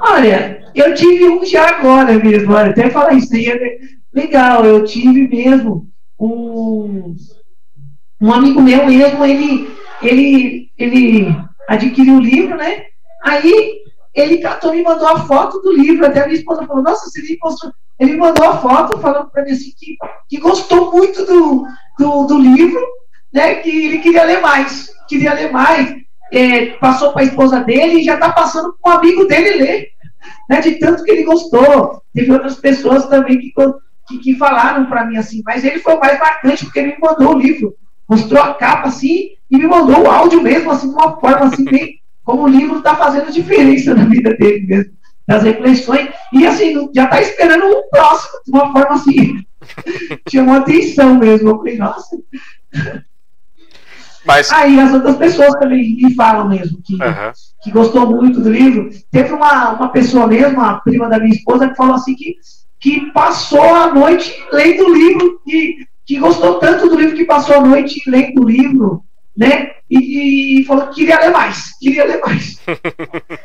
[SPEAKER 2] Olha, eu tive um já agora mesmo, olha, até falar isso aí é legal, eu tive mesmo um, um amigo meu mesmo, ele, ele, ele adquiriu o livro, né? Aí ele catou e mandou a foto do livro, até a minha esposa falou, nossa, você me mostrou. Ele mandou a foto falando para mim assim que, que gostou muito do, do, do livro, né? Que ele queria ler mais, queria ler mais é, passou para a esposa dele e já está passando para um amigo dele ler. Né, de tanto que ele gostou. Teve outras pessoas também que, que, que falaram para mim assim, mas ele foi o mais marcante porque ele me mandou o livro. Mostrou a capa assim e me mandou o áudio mesmo, assim, de uma forma assim, bem, como o livro está fazendo diferença na vida dele mesmo, das reflexões. E assim, já está esperando o próximo, de uma forma assim, chamou atenção mesmo. Eu falei, nossa. Mas... Aí as outras pessoas também me falam mesmo que, uhum. que gostou muito do livro. Teve uma, uma pessoa mesmo, a prima da minha esposa, que falou assim que, que passou a noite lendo o livro, que, que gostou tanto do livro que passou a noite lendo o livro, né? E, e falou que queria ler mais, queria ler mais.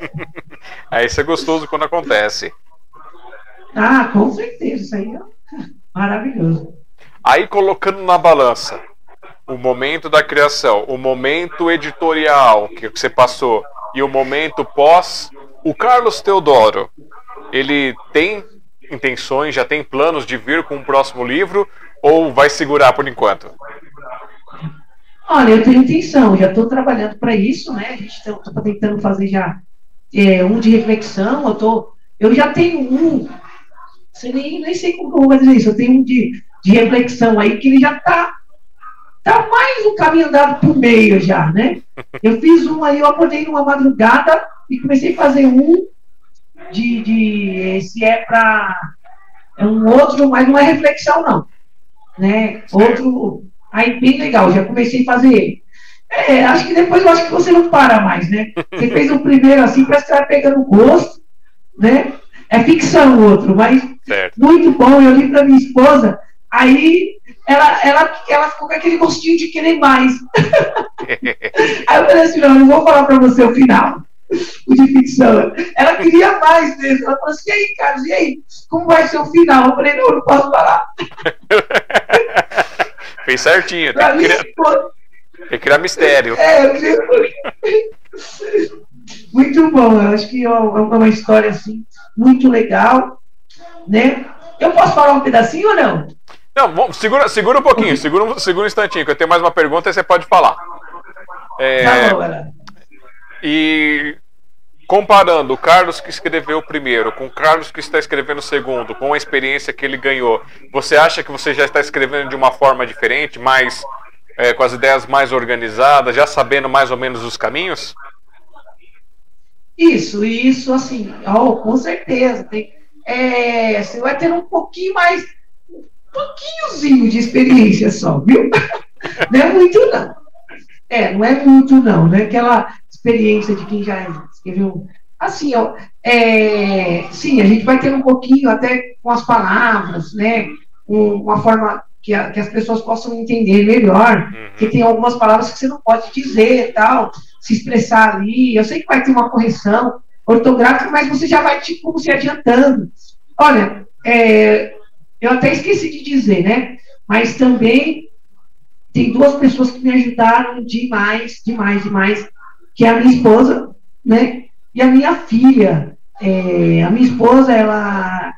[SPEAKER 1] aí isso é gostoso quando acontece.
[SPEAKER 2] Ah, com certeza, isso aí é maravilhoso.
[SPEAKER 1] Aí colocando na balança o momento da criação, o momento editorial que você passou e o momento pós, o Carlos Teodoro, ele tem intenções, já tem planos de vir com um próximo livro ou vai segurar por enquanto?
[SPEAKER 2] Olha, eu tenho intenção, já estou trabalhando para isso, né? A gente está tentando fazer já é, um de reflexão, eu, tô, eu já tenho um, sei nem, nem sei como eu vou fazer isso, eu tenho um de, de reflexão aí que ele já está tá mais um caminho andado por meio já, né? Eu fiz um aí, eu acordei numa madrugada e comecei a fazer um de, de se é para é um outro, mas não é reflexão não, né? Outro Aí, bem legal, já comecei a fazer ele. É, acho que depois eu acho que você não para mais, né? Você fez o primeiro assim, parece que você vai pegando gosto, né? É ficção o outro, mas certo. muito bom. Eu li para minha esposa, aí ela, ela, ela ficou com aquele gostinho de querer mais. aí eu falei assim: não, não vou falar para você o final, o de ficção. Ela queria mais mesmo. Ela falou assim: e aí, Carlos, e aí? Como vai ser o final? Eu falei: não, não posso falar.
[SPEAKER 1] Fez certinho. Tem que, criar, tem que criar mistério.
[SPEAKER 2] É. Muito bom. Eu acho que é uma história assim, muito legal. Né? Eu posso falar um pedacinho ou não?
[SPEAKER 1] Não, segura, segura um pouquinho, segura, segura um instantinho, que eu tenho mais uma pergunta e você pode falar. É, tá bom. E comparando o Carlos que escreveu o primeiro com o Carlos que está escrevendo o segundo, com a experiência que ele ganhou, você acha que você já está escrevendo de uma forma diferente, mais é, com as ideias mais organizadas, já sabendo mais ou menos os caminhos?
[SPEAKER 2] Isso, isso, assim, oh, com certeza. Tem, é, você vai ter um pouquinho mais, um pouquinhozinho de experiência só, viu? Não é muito, não. É, não é muito, não, né? Aquela experiência de quem já escreveu. Assim, ó, é, sim, a gente vai ter um pouquinho até com as palavras, né? Um, uma forma que, a, que, as pessoas possam entender melhor, uhum. que tem algumas palavras que você não pode dizer tal, se expressar ali. Eu sei que vai ter uma correção ortográfica, mas você já vai tipo se adiantando. Olha, é, eu até esqueci de dizer, né? Mas também tem duas pessoas que me ajudaram demais, demais, demais, que é a minha esposa, né? E a minha filha, é, a minha esposa, ela,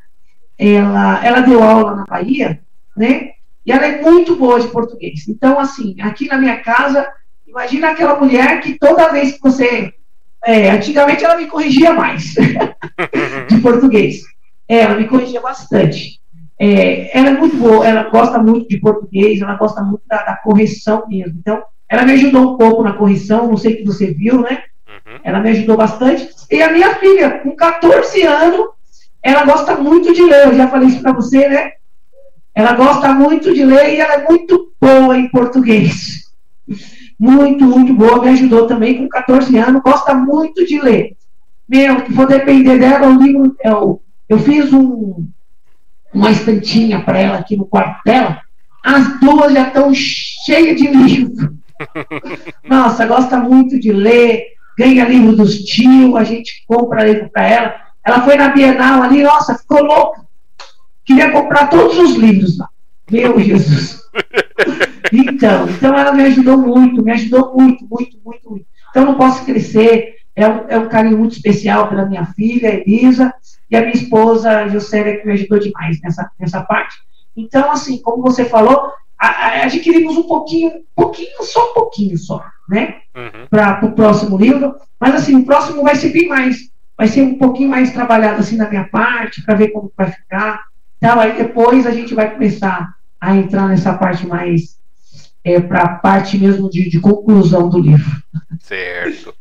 [SPEAKER 2] ela, ela deu aula na Bahia, né? E ela é muito boa de português. Então, assim, aqui na minha casa, imagina aquela mulher que toda vez que você. É, antigamente ela me corrigia mais de português. É, ela me corrigia bastante. É, ela é muito boa, ela gosta muito de português, ela gosta muito da, da correção mesmo. Então, ela me ajudou um pouco na correção, não sei que você viu, né? Ela me ajudou bastante. E a minha filha, com 14 anos, ela gosta muito de ler. Eu já falei isso para você, né? Ela gosta muito de ler e ela é muito boa em português. Muito, muito boa. Me ajudou também com 14 anos. Gosta muito de ler. Meu, que for depender dela, o livro. Eu, eu fiz um, uma estantinha para ela aqui no quarto dela. As duas já estão cheias de livro. Nossa, gosta muito de ler ganha livro dos tios, a gente compra livro para ela. Ela foi na Bienal ali, nossa, ficou louca. Queria comprar todos os livros lá. Meu Jesus. Então, então ela me ajudou muito, me ajudou muito, muito, muito, muito. Então não posso crescer. É um, é um carinho muito especial pela minha filha, Elisa, e a minha esposa, Juscelia, que me ajudou demais nessa, nessa parte. Então, assim, como você falou, adquirimos um pouquinho, pouquinho, só um pouquinho só né? Uhum. Para o próximo livro. Mas assim, o próximo vai ser bem mais, vai ser um pouquinho mais trabalhado assim na minha parte, para ver como vai ficar. Então, aí depois a gente vai começar a entrar nessa parte mais é, para a parte mesmo de, de conclusão do livro.
[SPEAKER 1] Certo.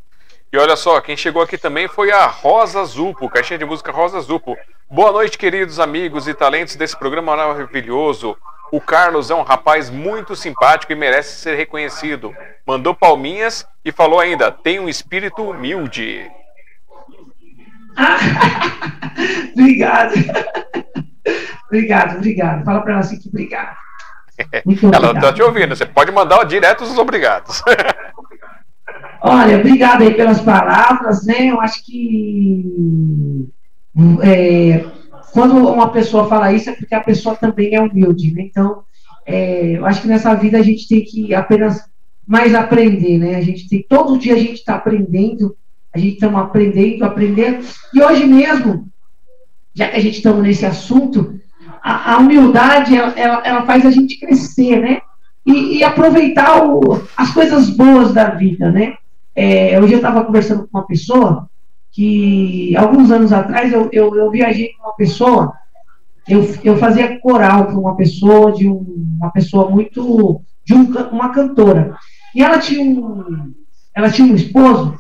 [SPEAKER 1] E olha só, quem chegou aqui também foi a Rosa Zupo, caixinha de música Rosa Zupo. Boa noite, queridos amigos e talentos desse programa maravilhoso. O Carlos é um rapaz muito simpático e merece ser reconhecido. Mandou palminhas e falou ainda: tem um espírito humilde.
[SPEAKER 2] obrigado. obrigado, obrigado. Fala para ela assim que obrigado.
[SPEAKER 1] ela está te ouvindo. Você pode mandar direto os obrigados.
[SPEAKER 2] Olha, obrigado aí pelas palavras, né? Eu acho que é, quando uma pessoa fala isso é porque a pessoa também é humilde, né? Então, é, eu acho que nessa vida a gente tem que apenas mais aprender, né? A gente tem, todo dia a gente está aprendendo, a gente está aprendendo, aprendendo. E hoje mesmo, já que a gente está nesse assunto, a, a humildade, ela, ela, ela, faz a gente crescer, né? E, e aproveitar o, as coisas boas da vida, né? É, hoje eu estava conversando com uma pessoa que, alguns anos atrás, eu, eu, eu viajei com uma pessoa eu, eu fazia coral para uma pessoa, de um, uma pessoa muito. de um, uma cantora. E ela tinha um. Ela tinha um esposo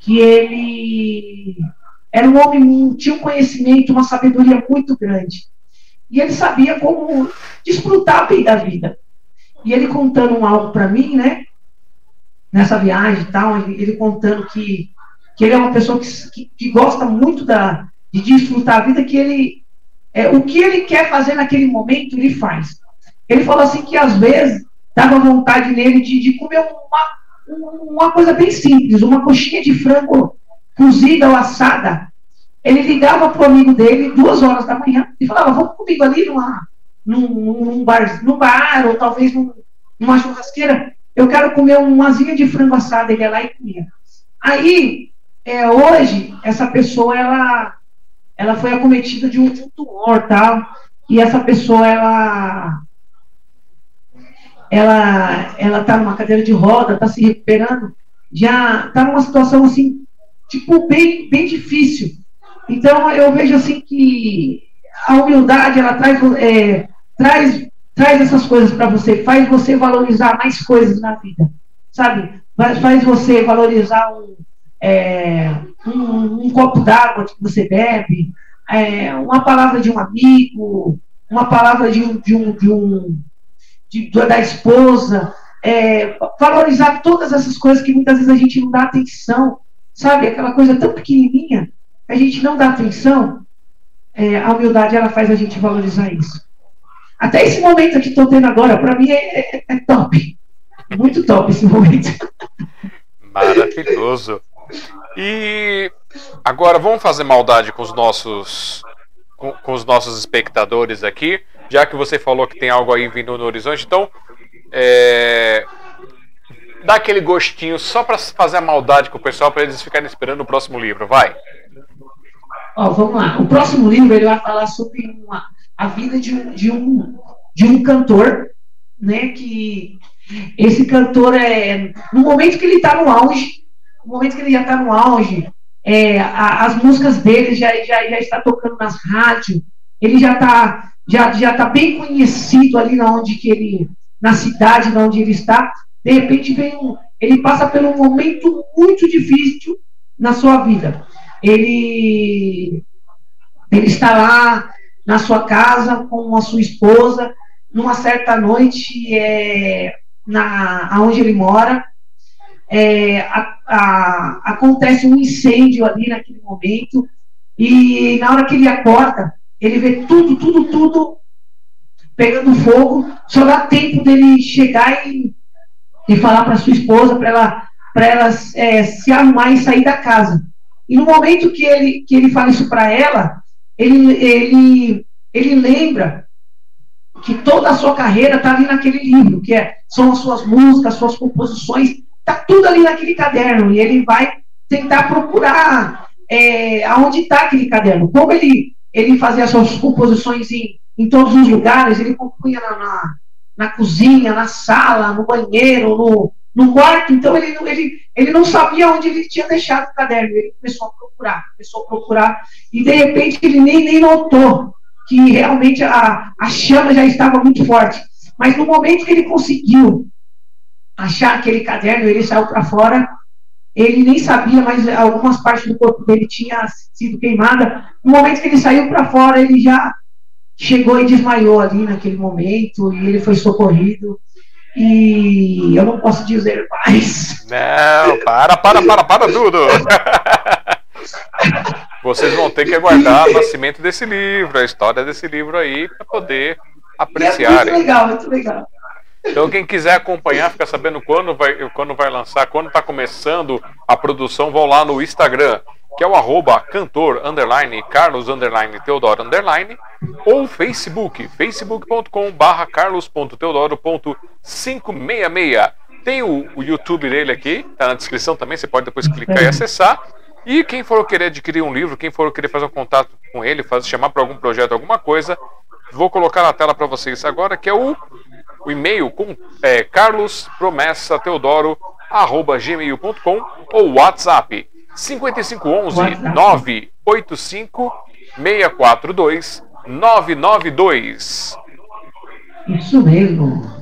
[SPEAKER 2] que ele era um homem, tinha um conhecimento, uma sabedoria muito grande. E ele sabia como desfrutar bem da vida. E ele contando algo para mim, né? Nessa viagem e tal, ele contando que, que ele é uma pessoa que, que, que gosta muito da, de desfrutar a vida, que ele é, o que ele quer fazer naquele momento, ele faz. Ele falou assim que às vezes dava vontade nele de, de comer uma, uma coisa bem simples, uma coxinha de frango cozida ou assada. Ele ligava para o amigo dele duas horas da manhã e falava: Vamos comigo ali numa, num, num, bar, num bar ou talvez num, numa churrasqueira. Eu quero comer uma asinha de frango assada. Ele ia lá e comia. Aí, é, hoje, essa pessoa ela ela foi acometida de um, tumor, tal, e essa pessoa, ela ela ela está numa cadeira de roda, está se recuperando, já está numa situação assim, tipo, bem, bem difícil. Então, eu vejo assim que a humildade, ela traz, é, traz, traz essas coisas para você, faz você valorizar mais coisas na vida, sabe? Faz você valorizar é, um, um, copo d'água que você bebe, é, uma palavra de um amigo, uma palavra de um, de um, de um de, da esposa, é, valorizar todas essas coisas que muitas vezes a gente não dá atenção, sabe? Aquela coisa tão pequenininha que a gente não dá atenção. É, a humildade ela faz a gente valorizar isso. Até esse momento que estou tendo agora, para mim é, é, é top. Muito top esse momento.
[SPEAKER 1] Maravilhoso. E agora vamos fazer maldade com os nossos com, com, os nossos espectadores aqui, já que você falou que tem algo aí vindo no horizonte. Então, é, dá aquele gostinho só para fazer a maldade com o pessoal para eles ficarem esperando o próximo livro, vai.
[SPEAKER 2] Ó, vamos lá. O próximo livro ele vai falar sobre uma, a vida de um, de um de um cantor, né? Que esse cantor é no momento que ele está no auge no momento que ele já está no auge, é, a, as músicas dele já, já, já está tocando nas rádios, ele já está já, já tá bem conhecido ali na onde que ele, na cidade na onde ele está, de repente vem um, ele passa por um momento muito difícil na sua vida. Ele, ele está lá na sua casa com a sua esposa, numa certa noite, é, na, onde ele mora, é, a, a, acontece um incêndio ali naquele momento, e na hora que ele acorda, ele vê tudo, tudo, tudo pegando fogo, só dá tempo dele chegar e, e falar para sua esposa, para ela, pra ela é, se arrumar e sair da casa. E no momento que ele, que ele fala isso para ela, ele, ele, ele lembra que toda a sua carreira está ali naquele livro, que é, são as suas músicas, as suas composições, Está tudo ali naquele caderno e ele vai tentar procurar é, aonde está aquele caderno. Como ele, ele fazia suas composições em, em todos os lugares, ele compunha na, na, na cozinha, na sala, no banheiro, no, no quarto, então ele, ele, ele não sabia onde ele tinha deixado o caderno. Ele começou a procurar, começou a procurar, e de repente ele nem, nem notou que realmente a, a chama já estava muito forte. Mas no momento que ele conseguiu achar aquele caderno, ele saiu para fora. Ele nem sabia, mas algumas partes do corpo dele tinha sido queimada. No momento que ele saiu para fora, ele já chegou e desmaiou ali naquele momento e ele foi socorrido. E eu não posso dizer mais.
[SPEAKER 1] Não, para, para, para, para tudo. Vocês vão ter que aguardar o nascimento desse livro, a história desse livro aí, para poder apreciar.
[SPEAKER 2] É muito legal, muito legal.
[SPEAKER 1] Então quem quiser acompanhar, ficar sabendo quando vai, quando vai lançar, quando está começando a produção, vão lá no Instagram, que é o arroba cantor underline Carlos underline Teodoro underline ou Facebook, facebook.com barra carlos.teodoro.566. Tem o, o YouTube dele aqui, tá na descrição também, você pode depois clicar e acessar. E quem for querer adquirir um livro, quem for querer fazer um contato com ele, fazer, chamar para algum projeto, alguma coisa, vou colocar na tela para vocês agora, que é o, o e-mail com é, carlospromessateodoro.gmail.com ou WhatsApp 5511 985 642 992.
[SPEAKER 2] Isso mesmo.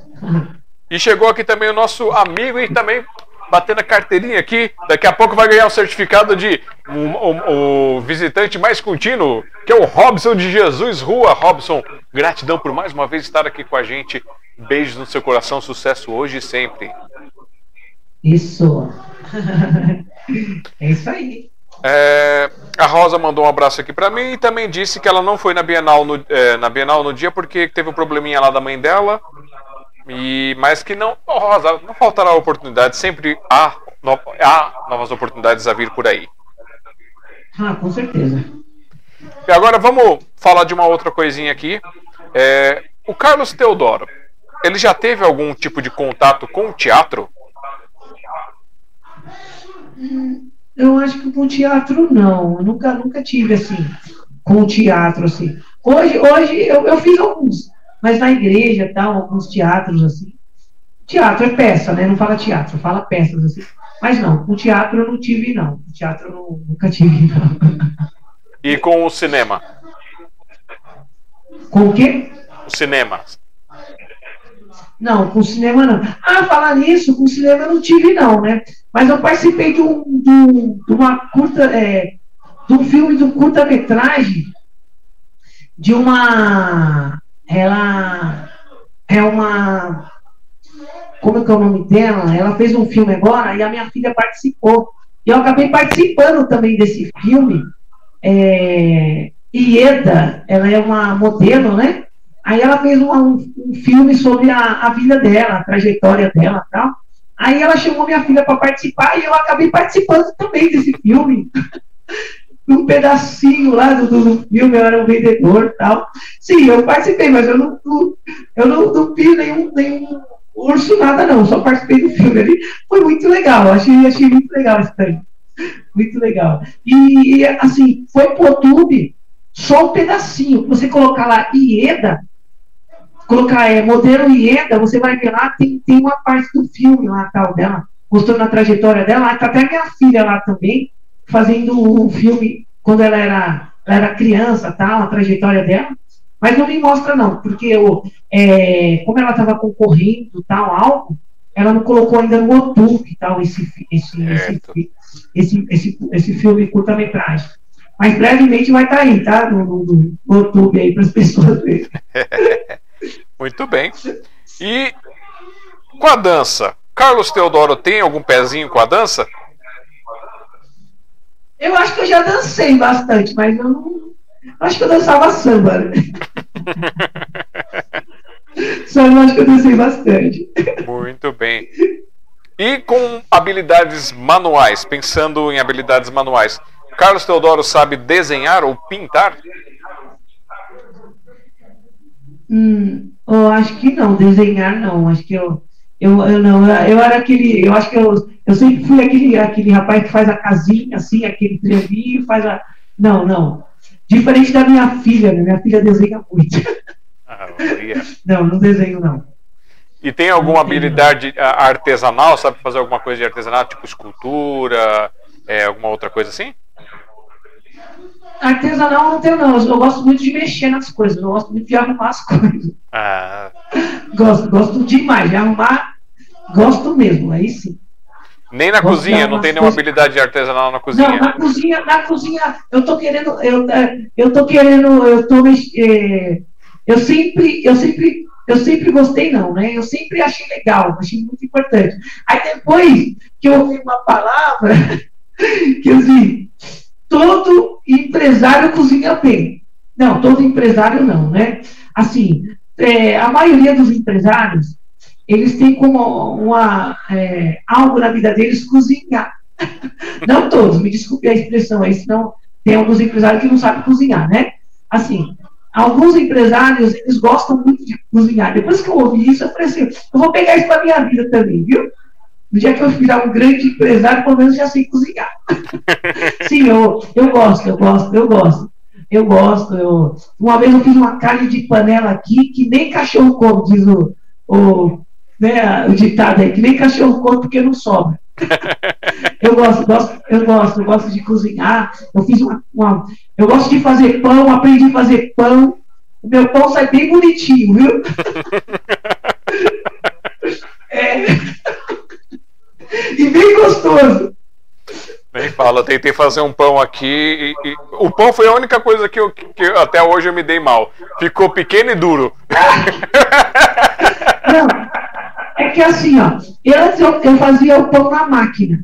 [SPEAKER 1] E chegou aqui também o nosso amigo e também batendo a carteirinha aqui. Daqui a pouco vai ganhar o certificado de o, o, o, visitante mais contínuo, que é o Robson de Jesus Rua. Robson, gratidão por mais uma vez estar aqui com a gente. Beijos no seu coração, sucesso hoje e sempre.
[SPEAKER 2] Isso. é isso aí.
[SPEAKER 1] É, a Rosa mandou um abraço aqui para mim e também disse que ela não foi na Bienal no, é, na Bienal no dia porque teve um probleminha lá da mãe dela. E, mas que não, oh, Rosa, não faltará oportunidade, sempre há, no, há novas oportunidades a vir por aí.
[SPEAKER 2] Ah, com certeza.
[SPEAKER 1] E agora vamos falar de uma outra coisinha aqui. É, o Carlos Teodoro, ele já teve algum tipo de contato com o teatro?
[SPEAKER 2] Eu acho que com teatro não. Eu nunca, nunca tive assim, com teatro assim. Hoje, hoje eu, eu fiz alguns, mas na igreja tal, alguns teatros assim. Teatro é peça, né? Não fala teatro, fala peças assim. Mas não, com teatro eu não tive, não. Com teatro eu nunca tive, não.
[SPEAKER 1] E com o cinema?
[SPEAKER 2] Com o quê?
[SPEAKER 1] O cinema.
[SPEAKER 2] Não, com cinema não. Ah, falar nisso, com cinema eu não tive, não, né? Mas eu participei de, um, de, de uma curta. É, de um filme de um curta-metragem de uma. Ela é uma. Como é que é o nome dela? Ela fez um filme agora e a minha filha participou. E eu acabei participando também desse filme. É, Ieda, ela é uma modelo, né? Aí ela fez um, um filme sobre a, a, vida dela, a trajetória dela tal. Aí ela chamou minha filha para participar e eu acabei participando também desse filme. um pedacinho lá do, do, filme, eu era um vendedor tal. Sim, eu participei, mas eu não, eu não, não fiz nenhum, nenhum urso, nada não, só participei do filme ali. Foi muito legal, achei, achei muito legal isso daí. Muito legal. E, assim, foi pro YouTube só um pedacinho. Você colocar lá Ieda, colocar é, modelo Ieda, você vai ver lá, tem, tem uma parte do filme lá, tal, dela, mostrando a trajetória dela. Está até minha filha lá também, fazendo um filme quando ela era, ela era criança, tal, a trajetória dela. Mas não me mostra, não, porque eu, é, como ela estava concorrendo, tal, algo, ela não colocou ainda no YouTube, tal, esse, esse, esse, esse, esse, esse filme curta-metragem. Mas brevemente vai estar tá aí, tá? No, no, no YouTube aí para as pessoas verem.
[SPEAKER 1] Muito bem. E com a dança, Carlos Teodoro tem algum pezinho com a dança?
[SPEAKER 2] Eu acho que eu já dancei bastante, mas eu não. Acho que eu dançava samba, né? Só eu acho que eu dancei bastante.
[SPEAKER 1] Muito bem. E com habilidades manuais, pensando em habilidades manuais, Carlos Teodoro sabe desenhar ou pintar?
[SPEAKER 2] Hum, eu acho que não, desenhar não. Acho que eu, eu, eu não, eu era aquele, eu acho que eu, eu sempre fui aquele, aquele rapaz que faz a casinha, assim, aquele trevinho, faz a. Não, não. Diferente da minha filha, né? minha filha desenha muito. Ah, não, não desenho, não.
[SPEAKER 1] E tem alguma habilidade artesanal, sabe fazer alguma coisa de artesanato, tipo escultura, é, alguma outra coisa assim?
[SPEAKER 2] Artesanal não tenho, não. Eu gosto muito de mexer nas coisas. Eu gosto muito de arrumar as coisas. Ah. Gosto, gosto demais de arrumar. Gosto mesmo, aí sim.
[SPEAKER 1] Nem na gosto cozinha, não tem nenhuma coisas... habilidade artesanal na cozinha.
[SPEAKER 2] Não, na cozinha, na cozinha, eu tô querendo, eu, é, eu tô querendo, eu tô é, eu sempre, eu sempre, eu sempre gostei não, né? Eu sempre achei legal, achei muito importante. Aí depois que eu ouvi uma palavra que eu assim, todo empresário cozinha bem. Não, todo empresário não, né? Assim, é, a maioria dos empresários, eles têm como uma, é, algo na vida deles cozinhar. não todos, me desculpe a expressão aí, senão tem alguns empresários que não sabem cozinhar, né? Assim, alguns empresários, eles gostam muito de cozinhar. Depois que eu ouvi isso, eu falei assim, eu vou pegar isso para minha vida também, viu? No dia que eu virar um grande empresário, pelo menos já sei cozinhar. Sim, eu, eu gosto, eu gosto, eu gosto. Eu gosto. Eu... Uma vez eu fiz uma carne de panela aqui que nem cachorro come, diz o, o, né, o ditado aí, que nem cachorro come porque não sobra. eu gosto, gosto, eu gosto, eu gosto de cozinhar. Eu fiz uma, uma, eu gosto de fazer pão, aprendi a fazer pão. O meu pão sai bem bonitinho, viu? é. E bem gostoso.
[SPEAKER 1] Nem fala, tentei fazer um pão aqui e, e, o pão foi a única coisa que, eu, que até hoje eu me dei mal. Ficou pequeno e duro.
[SPEAKER 2] Não, é que assim, ó, antes eu, eu fazia o pão na máquina,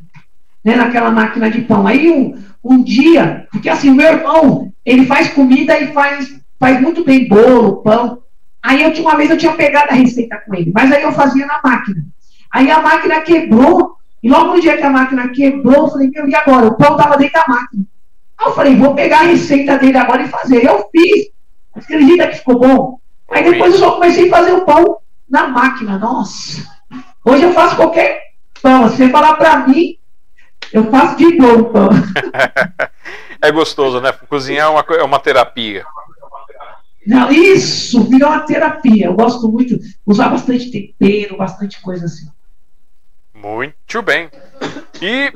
[SPEAKER 2] né, naquela máquina de pão. Aí um, um dia, porque assim, o meu irmão, ele faz comida e faz, faz muito bem bolo, pão. Aí eu tinha uma vez eu tinha pegado a receita com ele, mas aí eu fazia na máquina. Aí a máquina quebrou e logo no dia que a máquina quebrou, eu falei, meu, e agora? O pão estava dentro da máquina. Aí eu falei, vou pegar a receita dele agora e fazer. Eu fiz. Acredita que ficou bom? Aí depois eu só comecei a fazer o pão na máquina. Nossa. Hoje eu faço qualquer pão. Se você falar para mim, eu faço de bom o pão.
[SPEAKER 1] é gostoso, né? Cozinhar é uma, é uma terapia.
[SPEAKER 2] Não, isso, virou uma terapia. Eu gosto muito, usar bastante tempero, bastante coisa assim.
[SPEAKER 1] Muito bem. E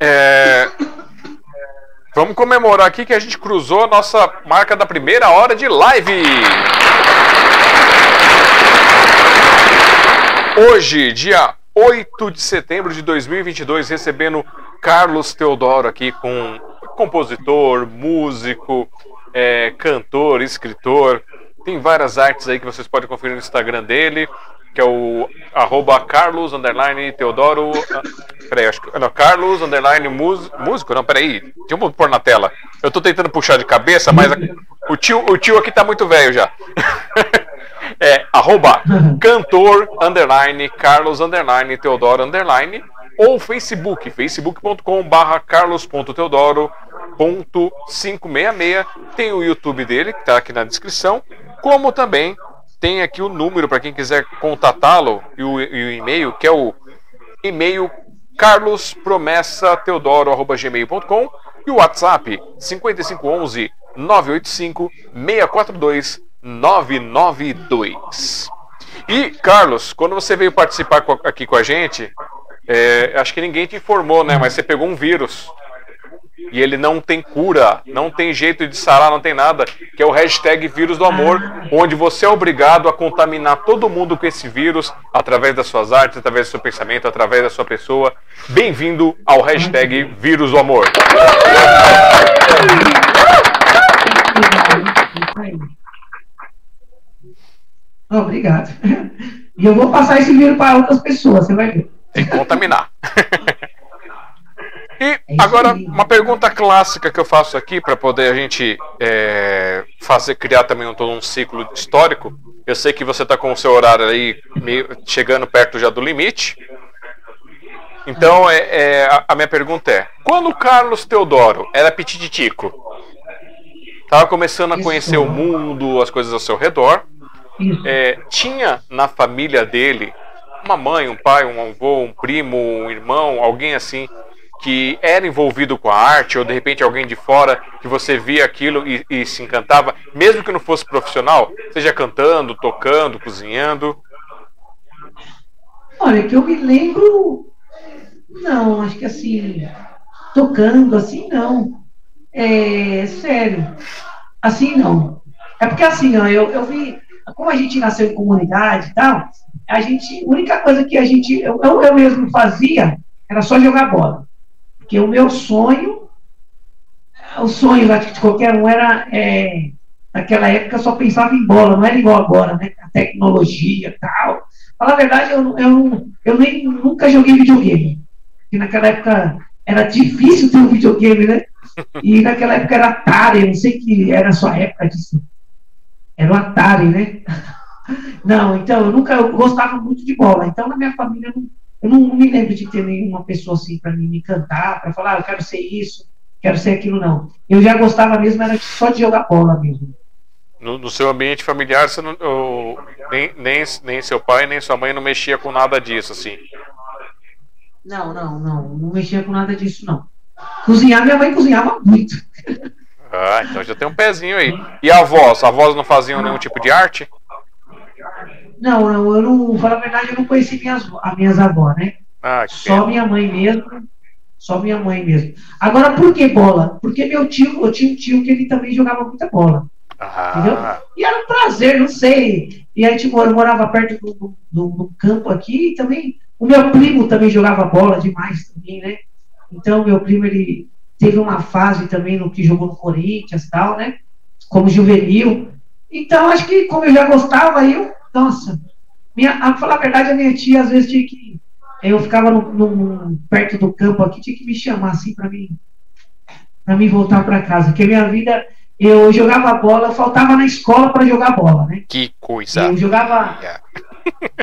[SPEAKER 1] é, vamos comemorar aqui que a gente cruzou a nossa marca da primeira hora de live. Hoje, dia 8 de setembro de 2022, recebendo Carlos Teodoro aqui com compositor, músico, é, cantor, escritor. Tem várias artes aí que vocês podem conferir no Instagram dele que é o arroba Carlos underline Teodoro. Ah, peraí, acho que. Não, Carlos underline músico? Não, peraí. Deixa eu pôr na tela. Eu tô tentando puxar de cabeça, mas a, o, tio, o tio aqui tá muito velho já. é arroba cantor underline Carlos underline Teodoro underline ou Facebook, facebook.com barra carlos.teodoro.566. Tem o YouTube dele, que está aqui na descrição, como também tem aqui o número para quem quiser contatá-lo e o, e-mail, que é o e-mail carlospromessateodoro.gmail.com e o WhatsApp 5511 985 642 992. E, Carlos, quando você veio participar aqui com a gente, é, acho que ninguém te informou, né? Mas você pegou um vírus e ele não tem cura, não tem jeito de sarar, não tem nada, que é o hashtag vírus do amor, onde você é obrigado a contaminar todo mundo com esse vírus através das suas artes, através do seu pensamento, através da sua pessoa. Bem-vindo ao hashtag vírus do amor.
[SPEAKER 2] Obrigado. E eu vou passar esse vírus para outras pessoas, você vai ver.
[SPEAKER 1] Tem que contaminar. E é agora, uma pergunta clássica que eu faço aqui para poder a gente é, fazer criar também um, todo um ciclo histórico. Eu sei que você está com o seu horário aí meio, chegando perto já do limite. Então, é, é a, a, minha pergunta é: quando o Carlos Teodoro era pititico, estava começando a conhecer o mundo, as coisas ao seu redor, é, tinha na família dele uma mãe, um pai, um avô, um primo, um irmão, alguém assim que era envolvido com a arte, ou de repente alguém de fora que você via aquilo e, e se encantava, mesmo que não fosse profissional, seja cantando, tocando, cozinhando?
[SPEAKER 2] Olha, que eu me lembro, não, acho que assim, tocando, assim não. É sério, assim não. É porque assim, ó, eu, eu vi, como a gente nasceu em comunidade e tal, a gente, a única coisa que a gente, eu, eu mesmo fazia era só jogar bola. Porque o meu sonho, o sonho de qualquer um era, é, naquela época só pensava em bola, não era igual agora, né? A tecnologia e tal. Fala a verdade, eu, eu, eu nem, nunca joguei videogame. Porque naquela época era difícil ter um videogame, né? E naquela época era Atari, eu não sei que era a sua época disso. Era o Atari, né? Não, então eu nunca eu gostava muito de bola. Então na minha família eu, eu não, me lembro de ter nenhuma pessoa assim para me cantar, para falar, ah, eu quero ser isso, quero ser aquilo, não. Eu já gostava mesmo, era só de jogar bola mesmo.
[SPEAKER 1] No, no seu ambiente familiar, você não, ou, nem, nem, nem seu pai, nem sua mãe não mexia com nada disso, assim?
[SPEAKER 2] Não, não, não. Não mexia com nada disso, não. Cozinhar, minha mãe cozinhava muito.
[SPEAKER 1] Ah, então já tem um pezinho aí. E a avós? A avós não faziam nenhum tipo de arte?
[SPEAKER 2] Não, não, eu não, falar a verdade, eu não conheci minhas, as minhas avós, né? Ah, Só pena. minha mãe mesmo. Só minha mãe mesmo. Agora, por que bola? Porque meu tio, eu tinha um tio que ele também jogava muita bola. Ah. Entendeu? E era um prazer, não sei. E a gente morava perto do, do, do, do campo aqui e também. O meu primo também jogava bola demais também, né? Então, meu primo, ele teve uma fase também no que jogou no Corinthians e tal, né? Como juvenil. Então, acho que como eu já gostava, eu, nossa, minha, a falar a verdade, a minha tia às vezes tinha que. Eu ficava no, no, perto do campo aqui, tinha que me chamar assim para mim, para mim voltar para casa. Porque minha vida, eu jogava bola, eu faltava na escola para jogar bola, né?
[SPEAKER 1] Que coisa.
[SPEAKER 2] Eu jogava.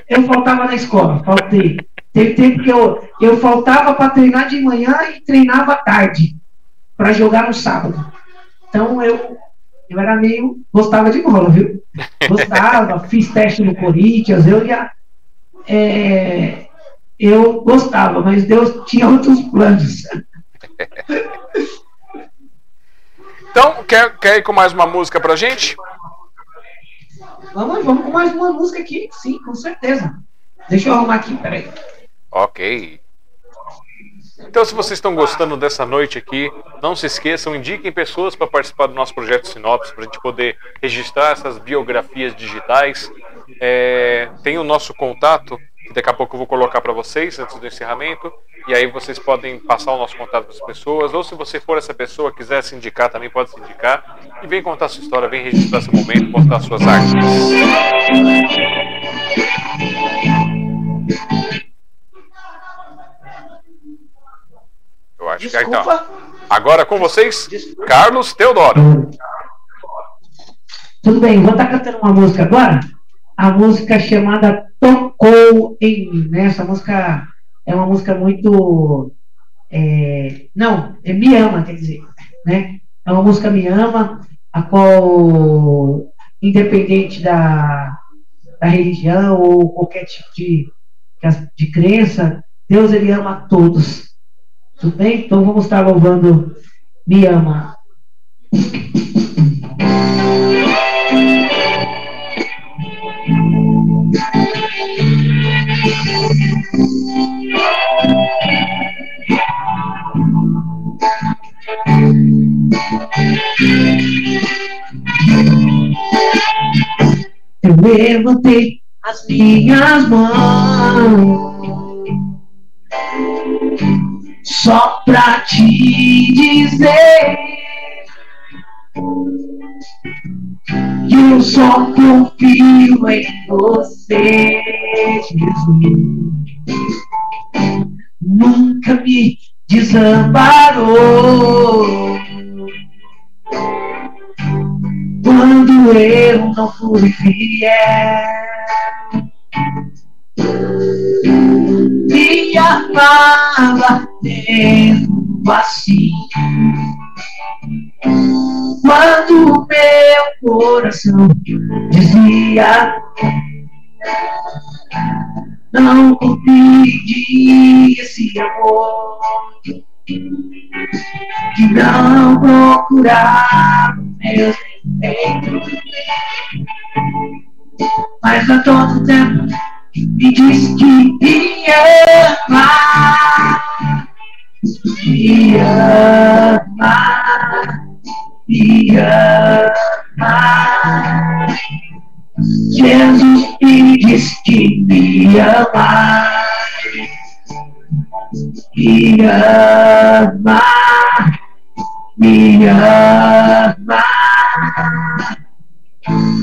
[SPEAKER 2] Eu faltava na escola, faltei. Teve tempo que eu, eu faltava para treinar de manhã e treinava tarde, para jogar no sábado. Então eu, eu era meio. Gostava de bola, viu? Gostava, fiz teste no Corinthians, eu ia. É, eu gostava, mas Deus tinha outros planos.
[SPEAKER 1] Então, quer, quer ir com mais uma música pra gente?
[SPEAKER 2] Vamos, vamos com mais uma música aqui, sim, com certeza. Deixa eu arrumar aqui, peraí.
[SPEAKER 1] Ok. Então, se vocês estão gostando dessa noite aqui, não se esqueçam, indiquem pessoas para participar do nosso projeto Sinopse, para a gente poder registrar essas biografias digitais. É, tem o nosso contato, que daqui a pouco eu vou colocar para vocês antes do encerramento, e aí vocês podem passar o nosso contato para as pessoas, ou se você for essa pessoa, quiser se indicar também, pode se indicar, e vem contar sua história, vem registrar seu momento, mostrar suas artes. Eu acho Desculpa. que então. Agora com vocês, Desculpa. Carlos Teodoro.
[SPEAKER 2] Tudo bem, vou estar cantando uma música agora. A música chamada Tocou em mim. Né? Essa música é uma música muito. É, não, é Me Ama, quer dizer. Né? É uma música Me Ama, a qual, independente da, da religião ou qualquer tipo de, de crença, Deus ele ama a todos. Tudo bem? Então vamos estar louvando Me Ama. Eu levantei as minhas mãos só pra te dizer que eu só confio em você, Jesus. Nunca me desamparou quando eu não fui fiel me amava mesmo assim. Quando meu coração dizia não compreendi esse amor que não procurava meus defeitos mas a todo tempo me diz que me ama, me ama, me ama. Jesus me diz que me ama, me ama, me ama.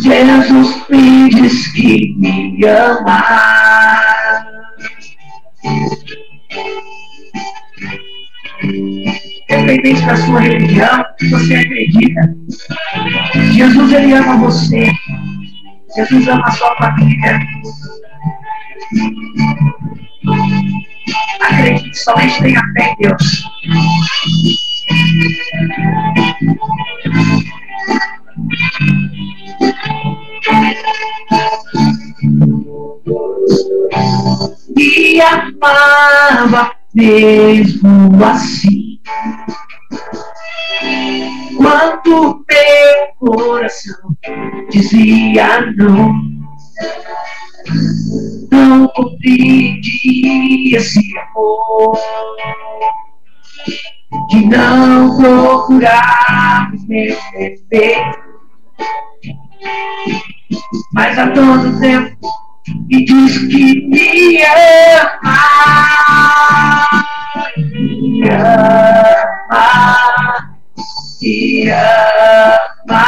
[SPEAKER 2] Jesus me diz que me ama. Independente da sua religião, você acredita. Jesus ele ama você. Jesus ama a sua família. Acredite, somente tenha fé em Deus. Me amava mesmo assim. Quando meu coração dizia não, não compreendia esse amor que não procurava os meus defeitos, mas a todo tempo me diz que me ama, me ama, me ama.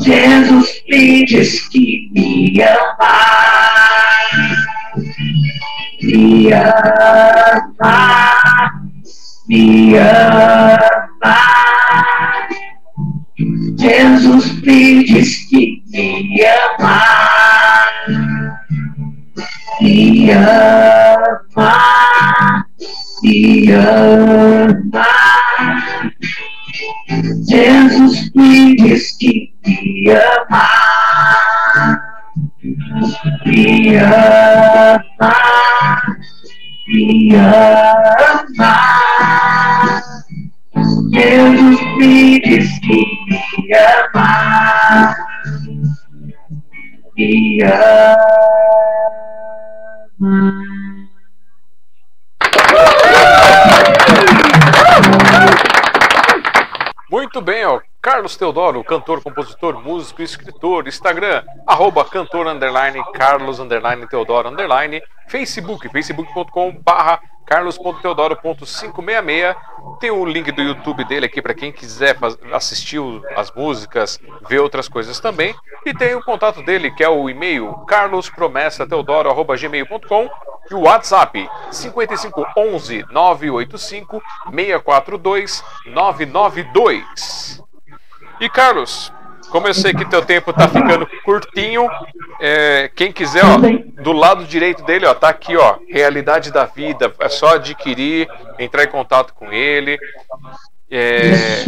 [SPEAKER 2] Jesus me diz que me ama me ama, me ama. Jesus me diz que me ama, me ama, me ama. Jesus me diz que me ama me ama, me ama. Jesus me ama.
[SPEAKER 1] Muito bem, ó. Carlos Teodoro, cantor, compositor, músico, escritor, Instagram, arroba cantor, underline, Carlos, underline, Teodoro, underline, Facebook, facebook.com barra carlos.teodoro.566. Tem o link do YouTube dele aqui para quem quiser assistir as músicas, ver outras coisas também. E tem o contato dele, que é o e-mail carlospromessateodoro.gmail.com e o WhatsApp 5511 985 642 992. E Carlos, como eu sei que teu tempo tá ficando curtinho, é, quem quiser, ó, do lado direito dele, ó, tá aqui, ó, realidade da vida. É só adquirir, entrar em contato com ele. É,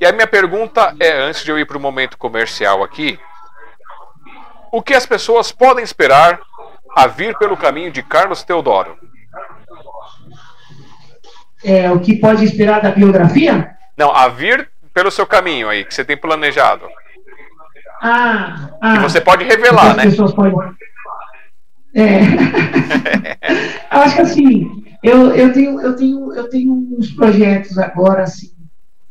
[SPEAKER 1] e a minha pergunta é, antes de eu ir para o momento comercial aqui, o que as pessoas podem esperar a vir pelo caminho de Carlos Teodoro?
[SPEAKER 2] É, o que pode esperar da biografia?
[SPEAKER 1] Não, a vir pelo seu caminho aí, que você tem planejado.
[SPEAKER 2] Ah, ah.
[SPEAKER 1] E você pode revelar, né?
[SPEAKER 2] pessoas podem. É. eu acho que assim, eu, eu, tenho, eu, tenho, eu tenho uns projetos agora, assim,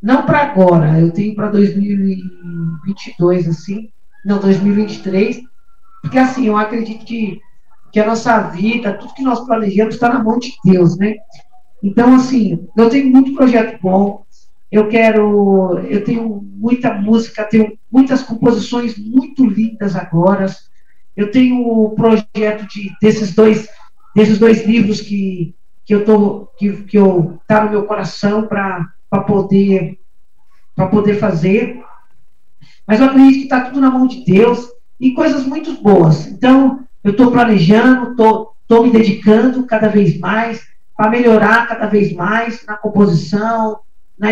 [SPEAKER 2] não para agora, eu tenho para 2022, assim, não, 2023, porque assim, eu acredito que, que a nossa vida, tudo que nós planejamos está na mão de Deus, né? Então, assim, eu tenho muito projeto bom, eu quero, eu tenho muita música, tenho muitas composições muito lindas agora. Eu tenho o projeto de, desses dois, desses dois livros que, que eu tô, que, que eu tá no meu coração para poder para poder fazer. Mas eu acredito que está tudo na mão de Deus e coisas muito boas. Então, eu estou planejando, estou me dedicando cada vez mais para melhorar cada vez mais na composição, na,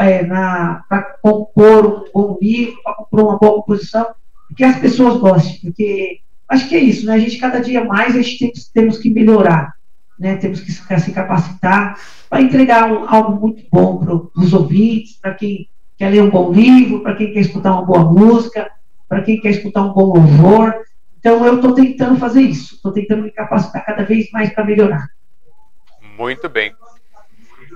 [SPEAKER 2] é, na para compor um bom livro, para compor uma boa composição, que as pessoas gostem, porque acho que é isso, né? A gente cada dia mais a gente tem, temos que melhorar, né? Temos que se capacitar para entregar um, algo muito bom para os ouvintes, para quem quer ler um bom livro, para quem quer escutar uma boa música, para quem quer escutar um bom louvor. Então eu estou tentando fazer isso, estou tentando me capacitar cada vez mais para melhorar.
[SPEAKER 1] Muito bem.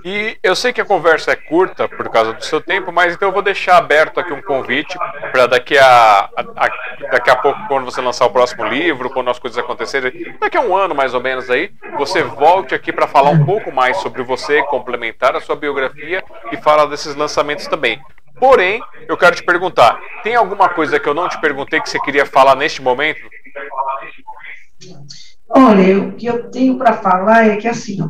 [SPEAKER 1] E eu sei que a conversa é curta por causa do seu tempo, mas então eu vou deixar aberto aqui um convite para daqui a, a, a, daqui a pouco, quando você lançar o próximo livro, quando as coisas acontecerem, daqui a um ano mais ou menos aí, você volte aqui para falar um pouco mais sobre você, complementar a sua biografia e falar desses lançamentos também. Porém, eu quero te perguntar, tem alguma coisa que eu não te perguntei que você queria falar neste momento?
[SPEAKER 2] Olha, o que eu tenho para falar é que assim, ó,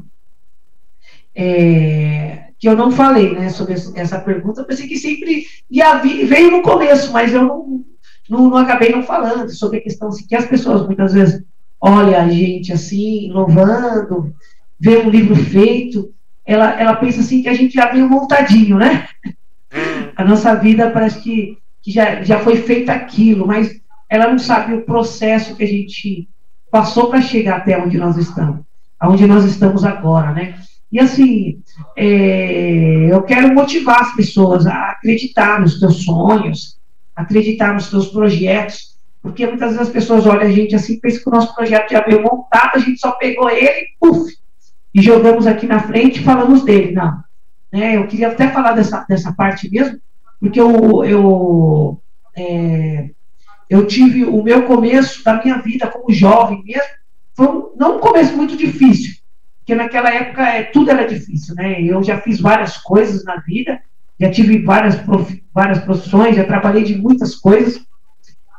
[SPEAKER 2] é, que eu não falei né, sobre essa pergunta, eu pensei que sempre ia vir, veio no começo, mas eu não, não, não, acabei não falando sobre a questão assim, que as pessoas muitas vezes olha a gente assim, louvando, vê um livro feito, ela, ela pensa assim que a gente já veio montadinho, né? Hum. A nossa vida parece que, que já, já foi feito aquilo, mas ela não sabe o processo que a gente passou para chegar até onde nós estamos, aonde nós estamos agora, né? E assim, é, eu quero motivar as pessoas a acreditar nos teus sonhos, acreditar nos teus projetos, porque muitas vezes as pessoas olham a gente assim, pensam que o nosso projeto já veio montado, a gente só pegou ele, puf, e jogamos aqui na frente e falamos dele. Não. Né, eu queria até falar dessa, dessa parte mesmo, porque eu, eu, é, eu tive o meu começo da minha vida como jovem mesmo, foi um, não um começo muito difícil, porque naquela época é, tudo era difícil, né? Eu já fiz várias coisas na vida, já tive várias, prof, várias profissões, já trabalhei de muitas coisas,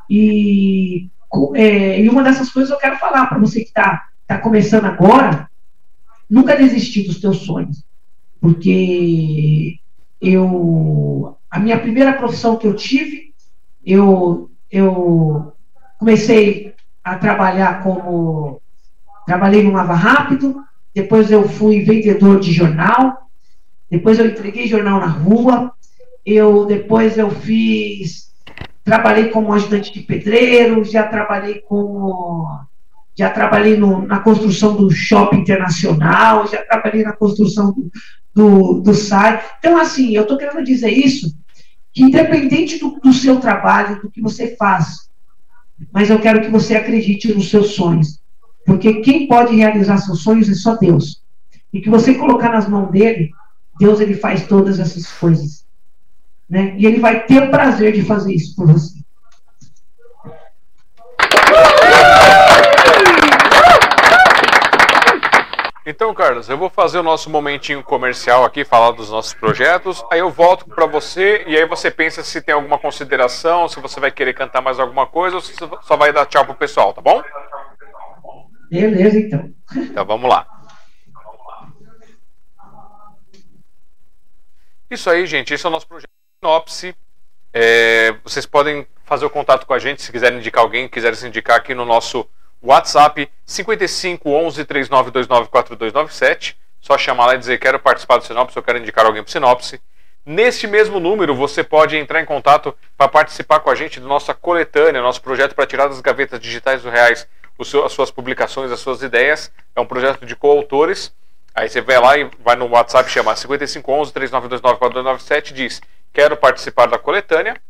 [SPEAKER 2] e, é, e uma dessas coisas eu quero falar para você que está tá começando agora, nunca desistir dos teus sonhos, porque eu a minha primeira profissão que eu tive, eu eu comecei a trabalhar como trabalhei no Lava Rápido, depois eu fui vendedor de jornal, depois eu entreguei jornal na rua, eu depois eu fiz trabalhei como ajudante de pedreiro, já trabalhei como já trabalhei no, na construção do shopping internacional, já trabalhei na construção do, do, do SAI. Então, assim, eu estou querendo dizer isso, que independente do, do seu trabalho, do que você faz, mas eu quero que você acredite nos seus sonhos. Porque quem pode realizar seus sonhos é só Deus. E que você colocar nas mãos dele, Deus ele faz todas essas coisas. Né? E ele vai ter o prazer de fazer isso por você.
[SPEAKER 1] Então, Carlos, eu vou fazer o nosso momentinho comercial aqui, falar dos nossos projetos. Aí eu volto para você e aí você pensa se tem alguma consideração, se você vai querer cantar mais alguma coisa ou se só vai dar tchau pro pessoal, tá bom?
[SPEAKER 2] Beleza, então.
[SPEAKER 1] Então vamos lá. Isso aí, gente. Esse é o nosso projeto Sinopse. É, vocês podem fazer o contato com a gente se quiserem indicar alguém, quiserem se indicar aqui no nosso WhatsApp 55 11 3929 4297. Só chamar lá e dizer quero participar do Sinopse, eu quero indicar alguém para Sinopse. Neste mesmo número, você pode entrar em contato para participar com a gente do nossa coletânea, nosso projeto para tirar das gavetas digitais do Reais seu, as suas publicações, as suas ideias. É um projeto de coautores. Aí você vai lá e vai no WhatsApp, chama 5511 3929 4297 diz quero participar da coletânea.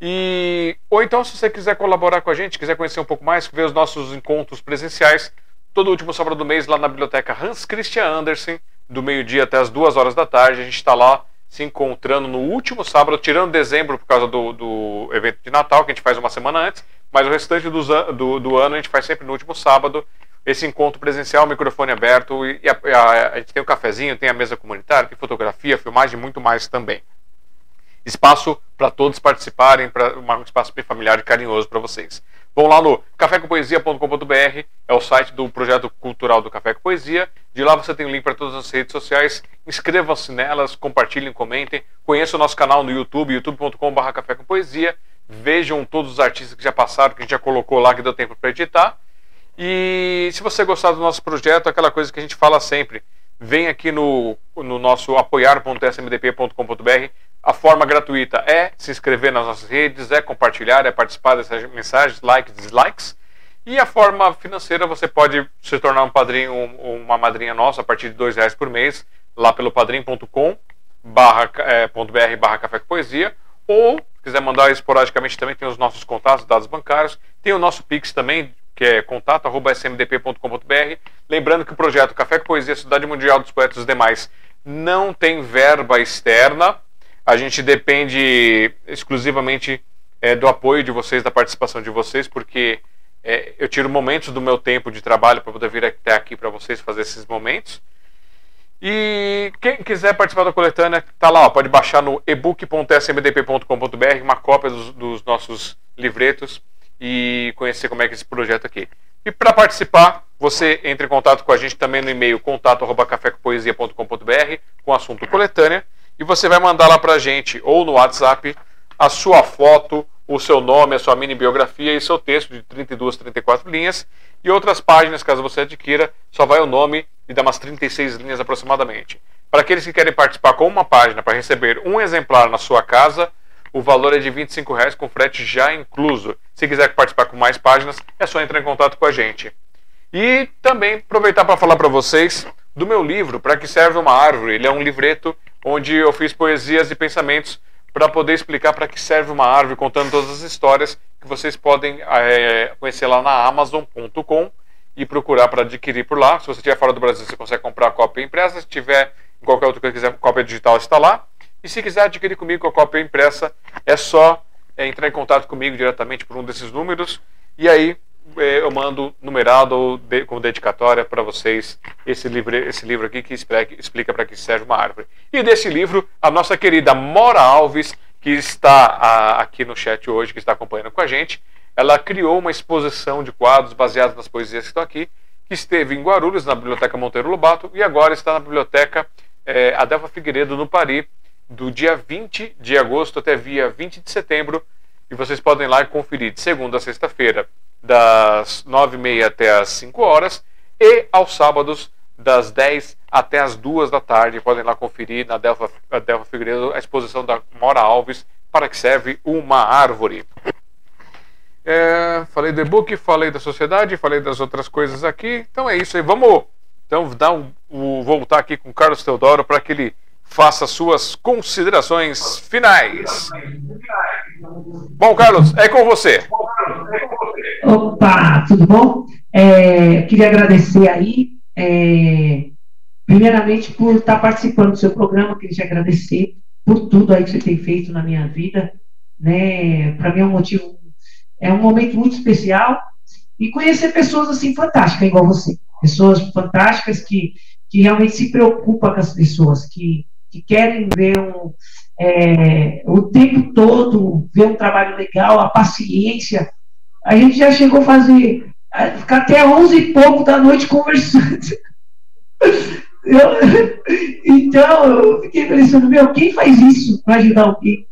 [SPEAKER 1] E ou então se você quiser colaborar com a gente, quiser conhecer um pouco mais, ver os nossos encontros presenciais, todo último sábado do mês lá na biblioteca Hans Christian Andersen, do meio-dia até as duas horas da tarde, a gente está lá se encontrando no último sábado, tirando dezembro por causa do, do evento de Natal, que a gente faz uma semana antes, mas o restante do, do, do ano a gente faz sempre no último sábado, esse encontro presencial, microfone aberto, e a, a, a gente tem o cafezinho, tem a mesa comunitária, tem fotografia, filmagem muito mais também espaço para todos participarem, para um espaço bem familiar e carinhoso para vocês. Vão lá no cafécompoesia.com.br, é o site do projeto cultural do Café com Poesia. De lá você tem o link para todas as redes sociais. Inscrevam-se nelas, compartilhem, comentem. Conheça o nosso canal no YouTube, youtube.com.br Café com Poesia. Vejam todos os artistas que já passaram, que a gente já colocou lá, que deu tempo para editar. E se você gostar do nosso projeto, aquela coisa que a gente fala sempre, vem aqui no, no nosso apoiar.smdp.com.br a forma gratuita é se inscrever nas nossas redes, é compartilhar, é participar dessas mensagens, likes, dislikes. E a forma financeira, você pode se tornar um padrinho ou uma madrinha nossa a partir de dois reais por mês, lá pelo padrim.com barra, é, barra café com poesia, ou quiser mandar esporadicamente também tem os nossos contatos, dados bancários, tem o nosso Pix também, que é contato.smdp.com.br. Lembrando que o projeto Café com Poesia Cidade Mundial dos Poetas e demais não tem verba externa, a gente depende exclusivamente é, do apoio de vocês, da participação de vocês, porque é, eu tiro momentos do meu tempo de trabalho para poder vir até aqui para vocês fazer esses momentos. E quem quiser participar da coletânea, tá lá, ó, pode baixar no ebook.smdp.com.br uma cópia dos, dos, nossos livretos e conhecer como é que é esse projeto aqui. E para participar, você entra em contato com a gente também no e-mail contato@cafécompoesia.com.br com o assunto coletânea e você vai mandar lá para a gente, ou no WhatsApp, a sua foto o seu nome, a sua mini biografia e seu texto de 32, 34 linhas. E outras páginas, caso você adquira, só vai o nome e dá umas 36 linhas aproximadamente. Para aqueles que querem participar com uma página para receber um exemplar na sua casa, o valor é de R$ 25,00 com frete já incluso. Se quiser participar com mais páginas, é só entrar em contato com a gente. E também aproveitar para falar para vocês do meu livro, Para que serve uma árvore. Ele é um livreto onde eu fiz poesias e pensamentos para poder explicar para que serve uma árvore, contando todas as histórias que vocês podem é, conhecer lá na Amazon.com e procurar para adquirir por lá. Se você estiver fora do Brasil, você consegue comprar a cópia impressa. Se tiver em qualquer outro que quiser cópia digital, está lá. E se quiser adquirir comigo a cópia impressa, é só é, entrar em contato comigo diretamente por um desses números. E aí eu mando numerado de, com dedicatória para vocês esse livro, esse livro aqui que explica, para que serve uma árvore. E desse livro, a nossa querida Mora Alves, que está a, aqui no chat hoje, que está acompanhando com a gente, ela criou uma exposição de quadros baseados nas poesias que estão aqui, que esteve em Guarulhos, na Biblioteca Monteiro Lobato, e agora está na Biblioteca é, Adelfa Figueiredo, no Paris, do dia 20 de agosto até dia 20 de setembro. E vocês podem lá conferir de segunda a sexta-feira, das 9h30 até as 5 horas, e aos sábados, das 10 até as 2 da tarde. Podem lá conferir na Delfa, Delfa Figueiredo a exposição da Mora Alves, para que serve uma árvore. É, falei do e-book, falei da sociedade, falei das outras coisas aqui. Então é isso aí. Vamos então dar um, um voltar aqui com Carlos Teodoro para que ele faça suas considerações finais. Bom, Carlos, é com você.
[SPEAKER 2] Opa, tudo bom? É, queria agradecer aí, é, primeiramente por estar participando do seu programa, queria te agradecer por tudo aí que você tem feito na minha vida, né? Para mim é um motivo é um momento muito especial e conhecer pessoas assim fantásticas, igual você. Pessoas fantásticas que, que realmente se preocupam com as pessoas, que, que querem ver um, é, o tempo todo, ver um trabalho legal, a paciência. A gente já chegou a fazer, a ficar até 11 e pouco da noite conversando. Eu, então, eu fiquei pensando, meu, quem faz isso para ajudar alguém?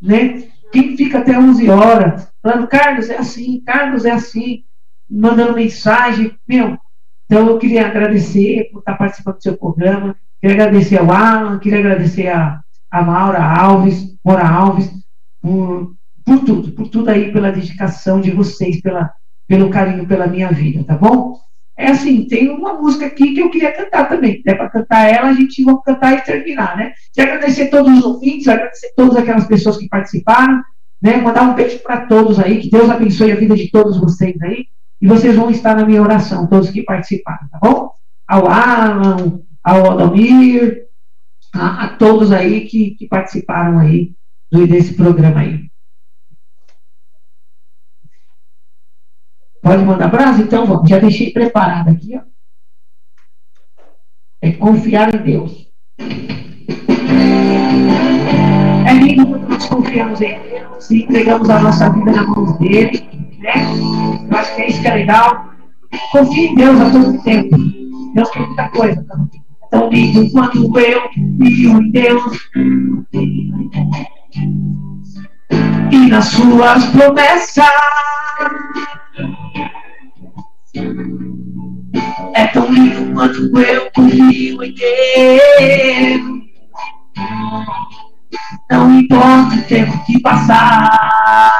[SPEAKER 2] Né? Quem fica até 11 horas? falando, Carlos, é assim, Carlos, é assim, mandando mensagem, meu. Então eu queria agradecer por estar participando do seu programa, queria agradecer ao Alan, queria agradecer a, a Maura Alves, Mora Alves, por, por tudo, por tudo aí, pela dedicação de vocês, pela, pelo carinho pela minha vida, tá bom? É assim, tem uma música aqui que eu queria cantar também. Der para cantar ela, a gente vai cantar e terminar, né? Quero agradecer todos os ouvintes, agradecer todas aquelas pessoas que participaram. Né? Mandar um beijo para todos aí, que Deus abençoe a vida de todos vocês aí. E vocês vão estar na minha oração, todos que participaram, tá bom? Ao Alan, ao Adalmir, a, a todos aí que, que participaram aí desse programa aí. Pode mandar abraço? Então vamos, já deixei preparado aqui, ó. É confiar em Deus. É lindo quando nós confiamos em Deus e entregamos a nossa vida na mão dele. Né? Eu acho que é isso que é legal. Confie em Deus a todo tempo. Deus tem muita coisa. Tá? Tão lindo quanto eu confio em Deus. E nas suas promessas. É tão lindo quanto eu confio em Deus. Não importa o tempo que passar.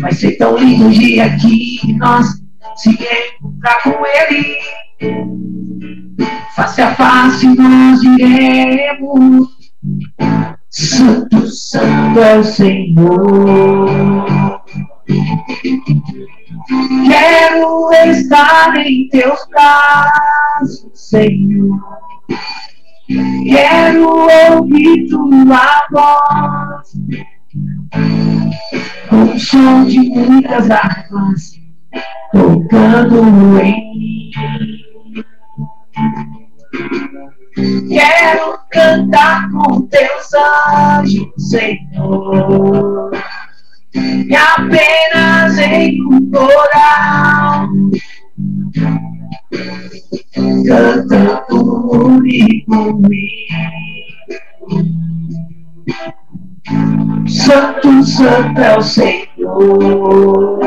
[SPEAKER 2] Vai ser tão lindo o dia que nós se encontrar com Ele. Face a face nós iremos. Santo, Santo é o Senhor. Quero estar em teus braços, Senhor. Quero ouvir tua voz o som de muitas armas tocando em mim. Quero cantar com teus anjos, Senhor, e apenas em um coral cantando comigo. Santo, Santo é o Senhor.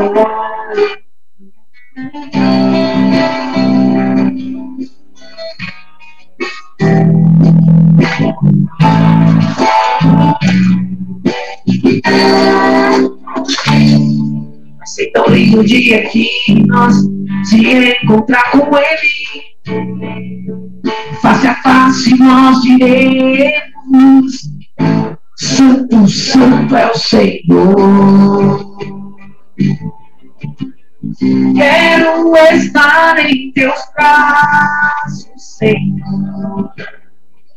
[SPEAKER 2] Vai ser tão lindo o dia que nós se encontrar com Ele. Face a face nós diremos: Santo, Santo é o Senhor. Quero estar em teus braços, Senhor.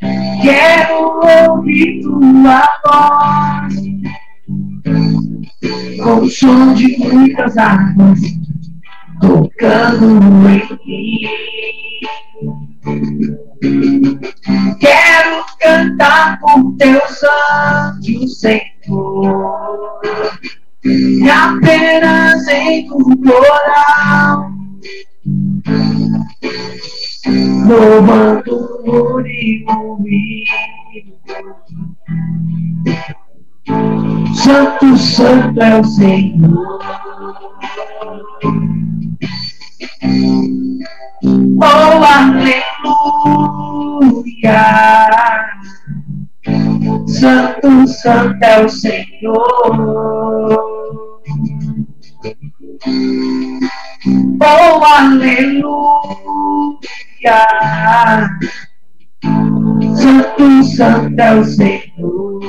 [SPEAKER 2] Quero ouvir tua voz. Com o som de muitas águas tocando em mim. Quero cantar com teus anjos, Senhor, e apenas em um coral louvando o único Santo, Santo é o Senhor. Oh, aleluia. Santo, Santo é o Senhor. Oh, aleluia. Santo, Santo é o Senhor.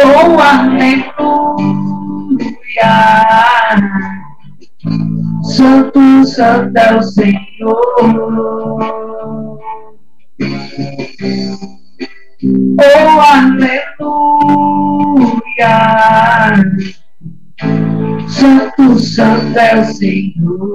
[SPEAKER 2] Oh, aleluia. Santo, Santo é o Senhor. Oh, aleluia. Santo, Santo é o Senhor.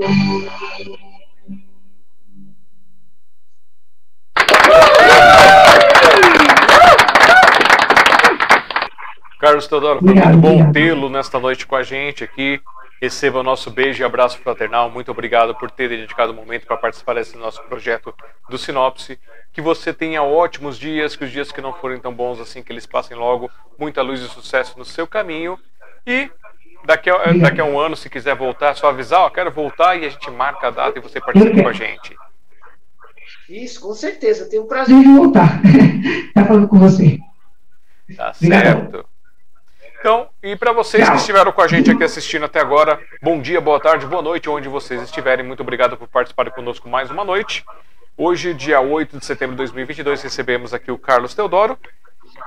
[SPEAKER 1] Carlos Teodoro, foi muito bom tê-lo nesta noite com a gente aqui. Receba o nosso beijo e abraço fraternal. Muito obrigado por ter dedicado o um momento para participar desse nosso projeto do Sinopse. Que você tenha ótimos dias, que os dias que não forem tão bons assim, que eles passem logo. Muita luz e sucesso no seu caminho. E daqui a, daqui a um ano, se quiser voltar, é só avisar, ó, quero voltar e a gente marca a data e você participa com a gente.
[SPEAKER 3] Isso, com certeza. Tenho o prazer
[SPEAKER 2] de voltar. tá falando com você.
[SPEAKER 1] Tá certo. Então, e para vocês que estiveram com a gente aqui assistindo até agora, bom dia, boa tarde, boa noite, onde vocês estiverem. Muito obrigado por participarem conosco mais uma noite. Hoje, dia 8 de setembro de 2022, recebemos aqui o Carlos Teodoro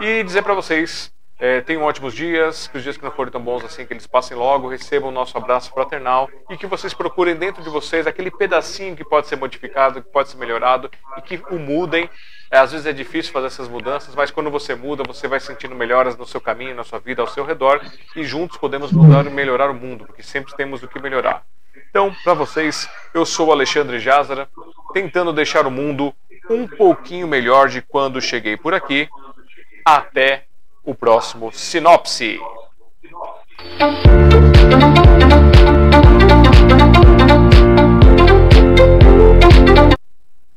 [SPEAKER 1] e dizer para vocês é, tenham ótimos dias, que os dias que não forem tão bons assim, que eles passem logo, recebam o nosso abraço fraternal e que vocês procurem dentro de vocês aquele pedacinho que pode ser modificado, que pode ser melhorado e que o mudem. É, às vezes é difícil fazer essas mudanças, mas quando você muda, você vai sentindo melhoras no seu caminho, na sua vida, ao seu redor e juntos podemos mudar e melhorar o mundo, porque sempre temos o que melhorar. Então, para vocês, eu sou o Alexandre Jázara, tentando deixar o mundo um pouquinho melhor de quando cheguei por aqui. Até o próximo Sinopse.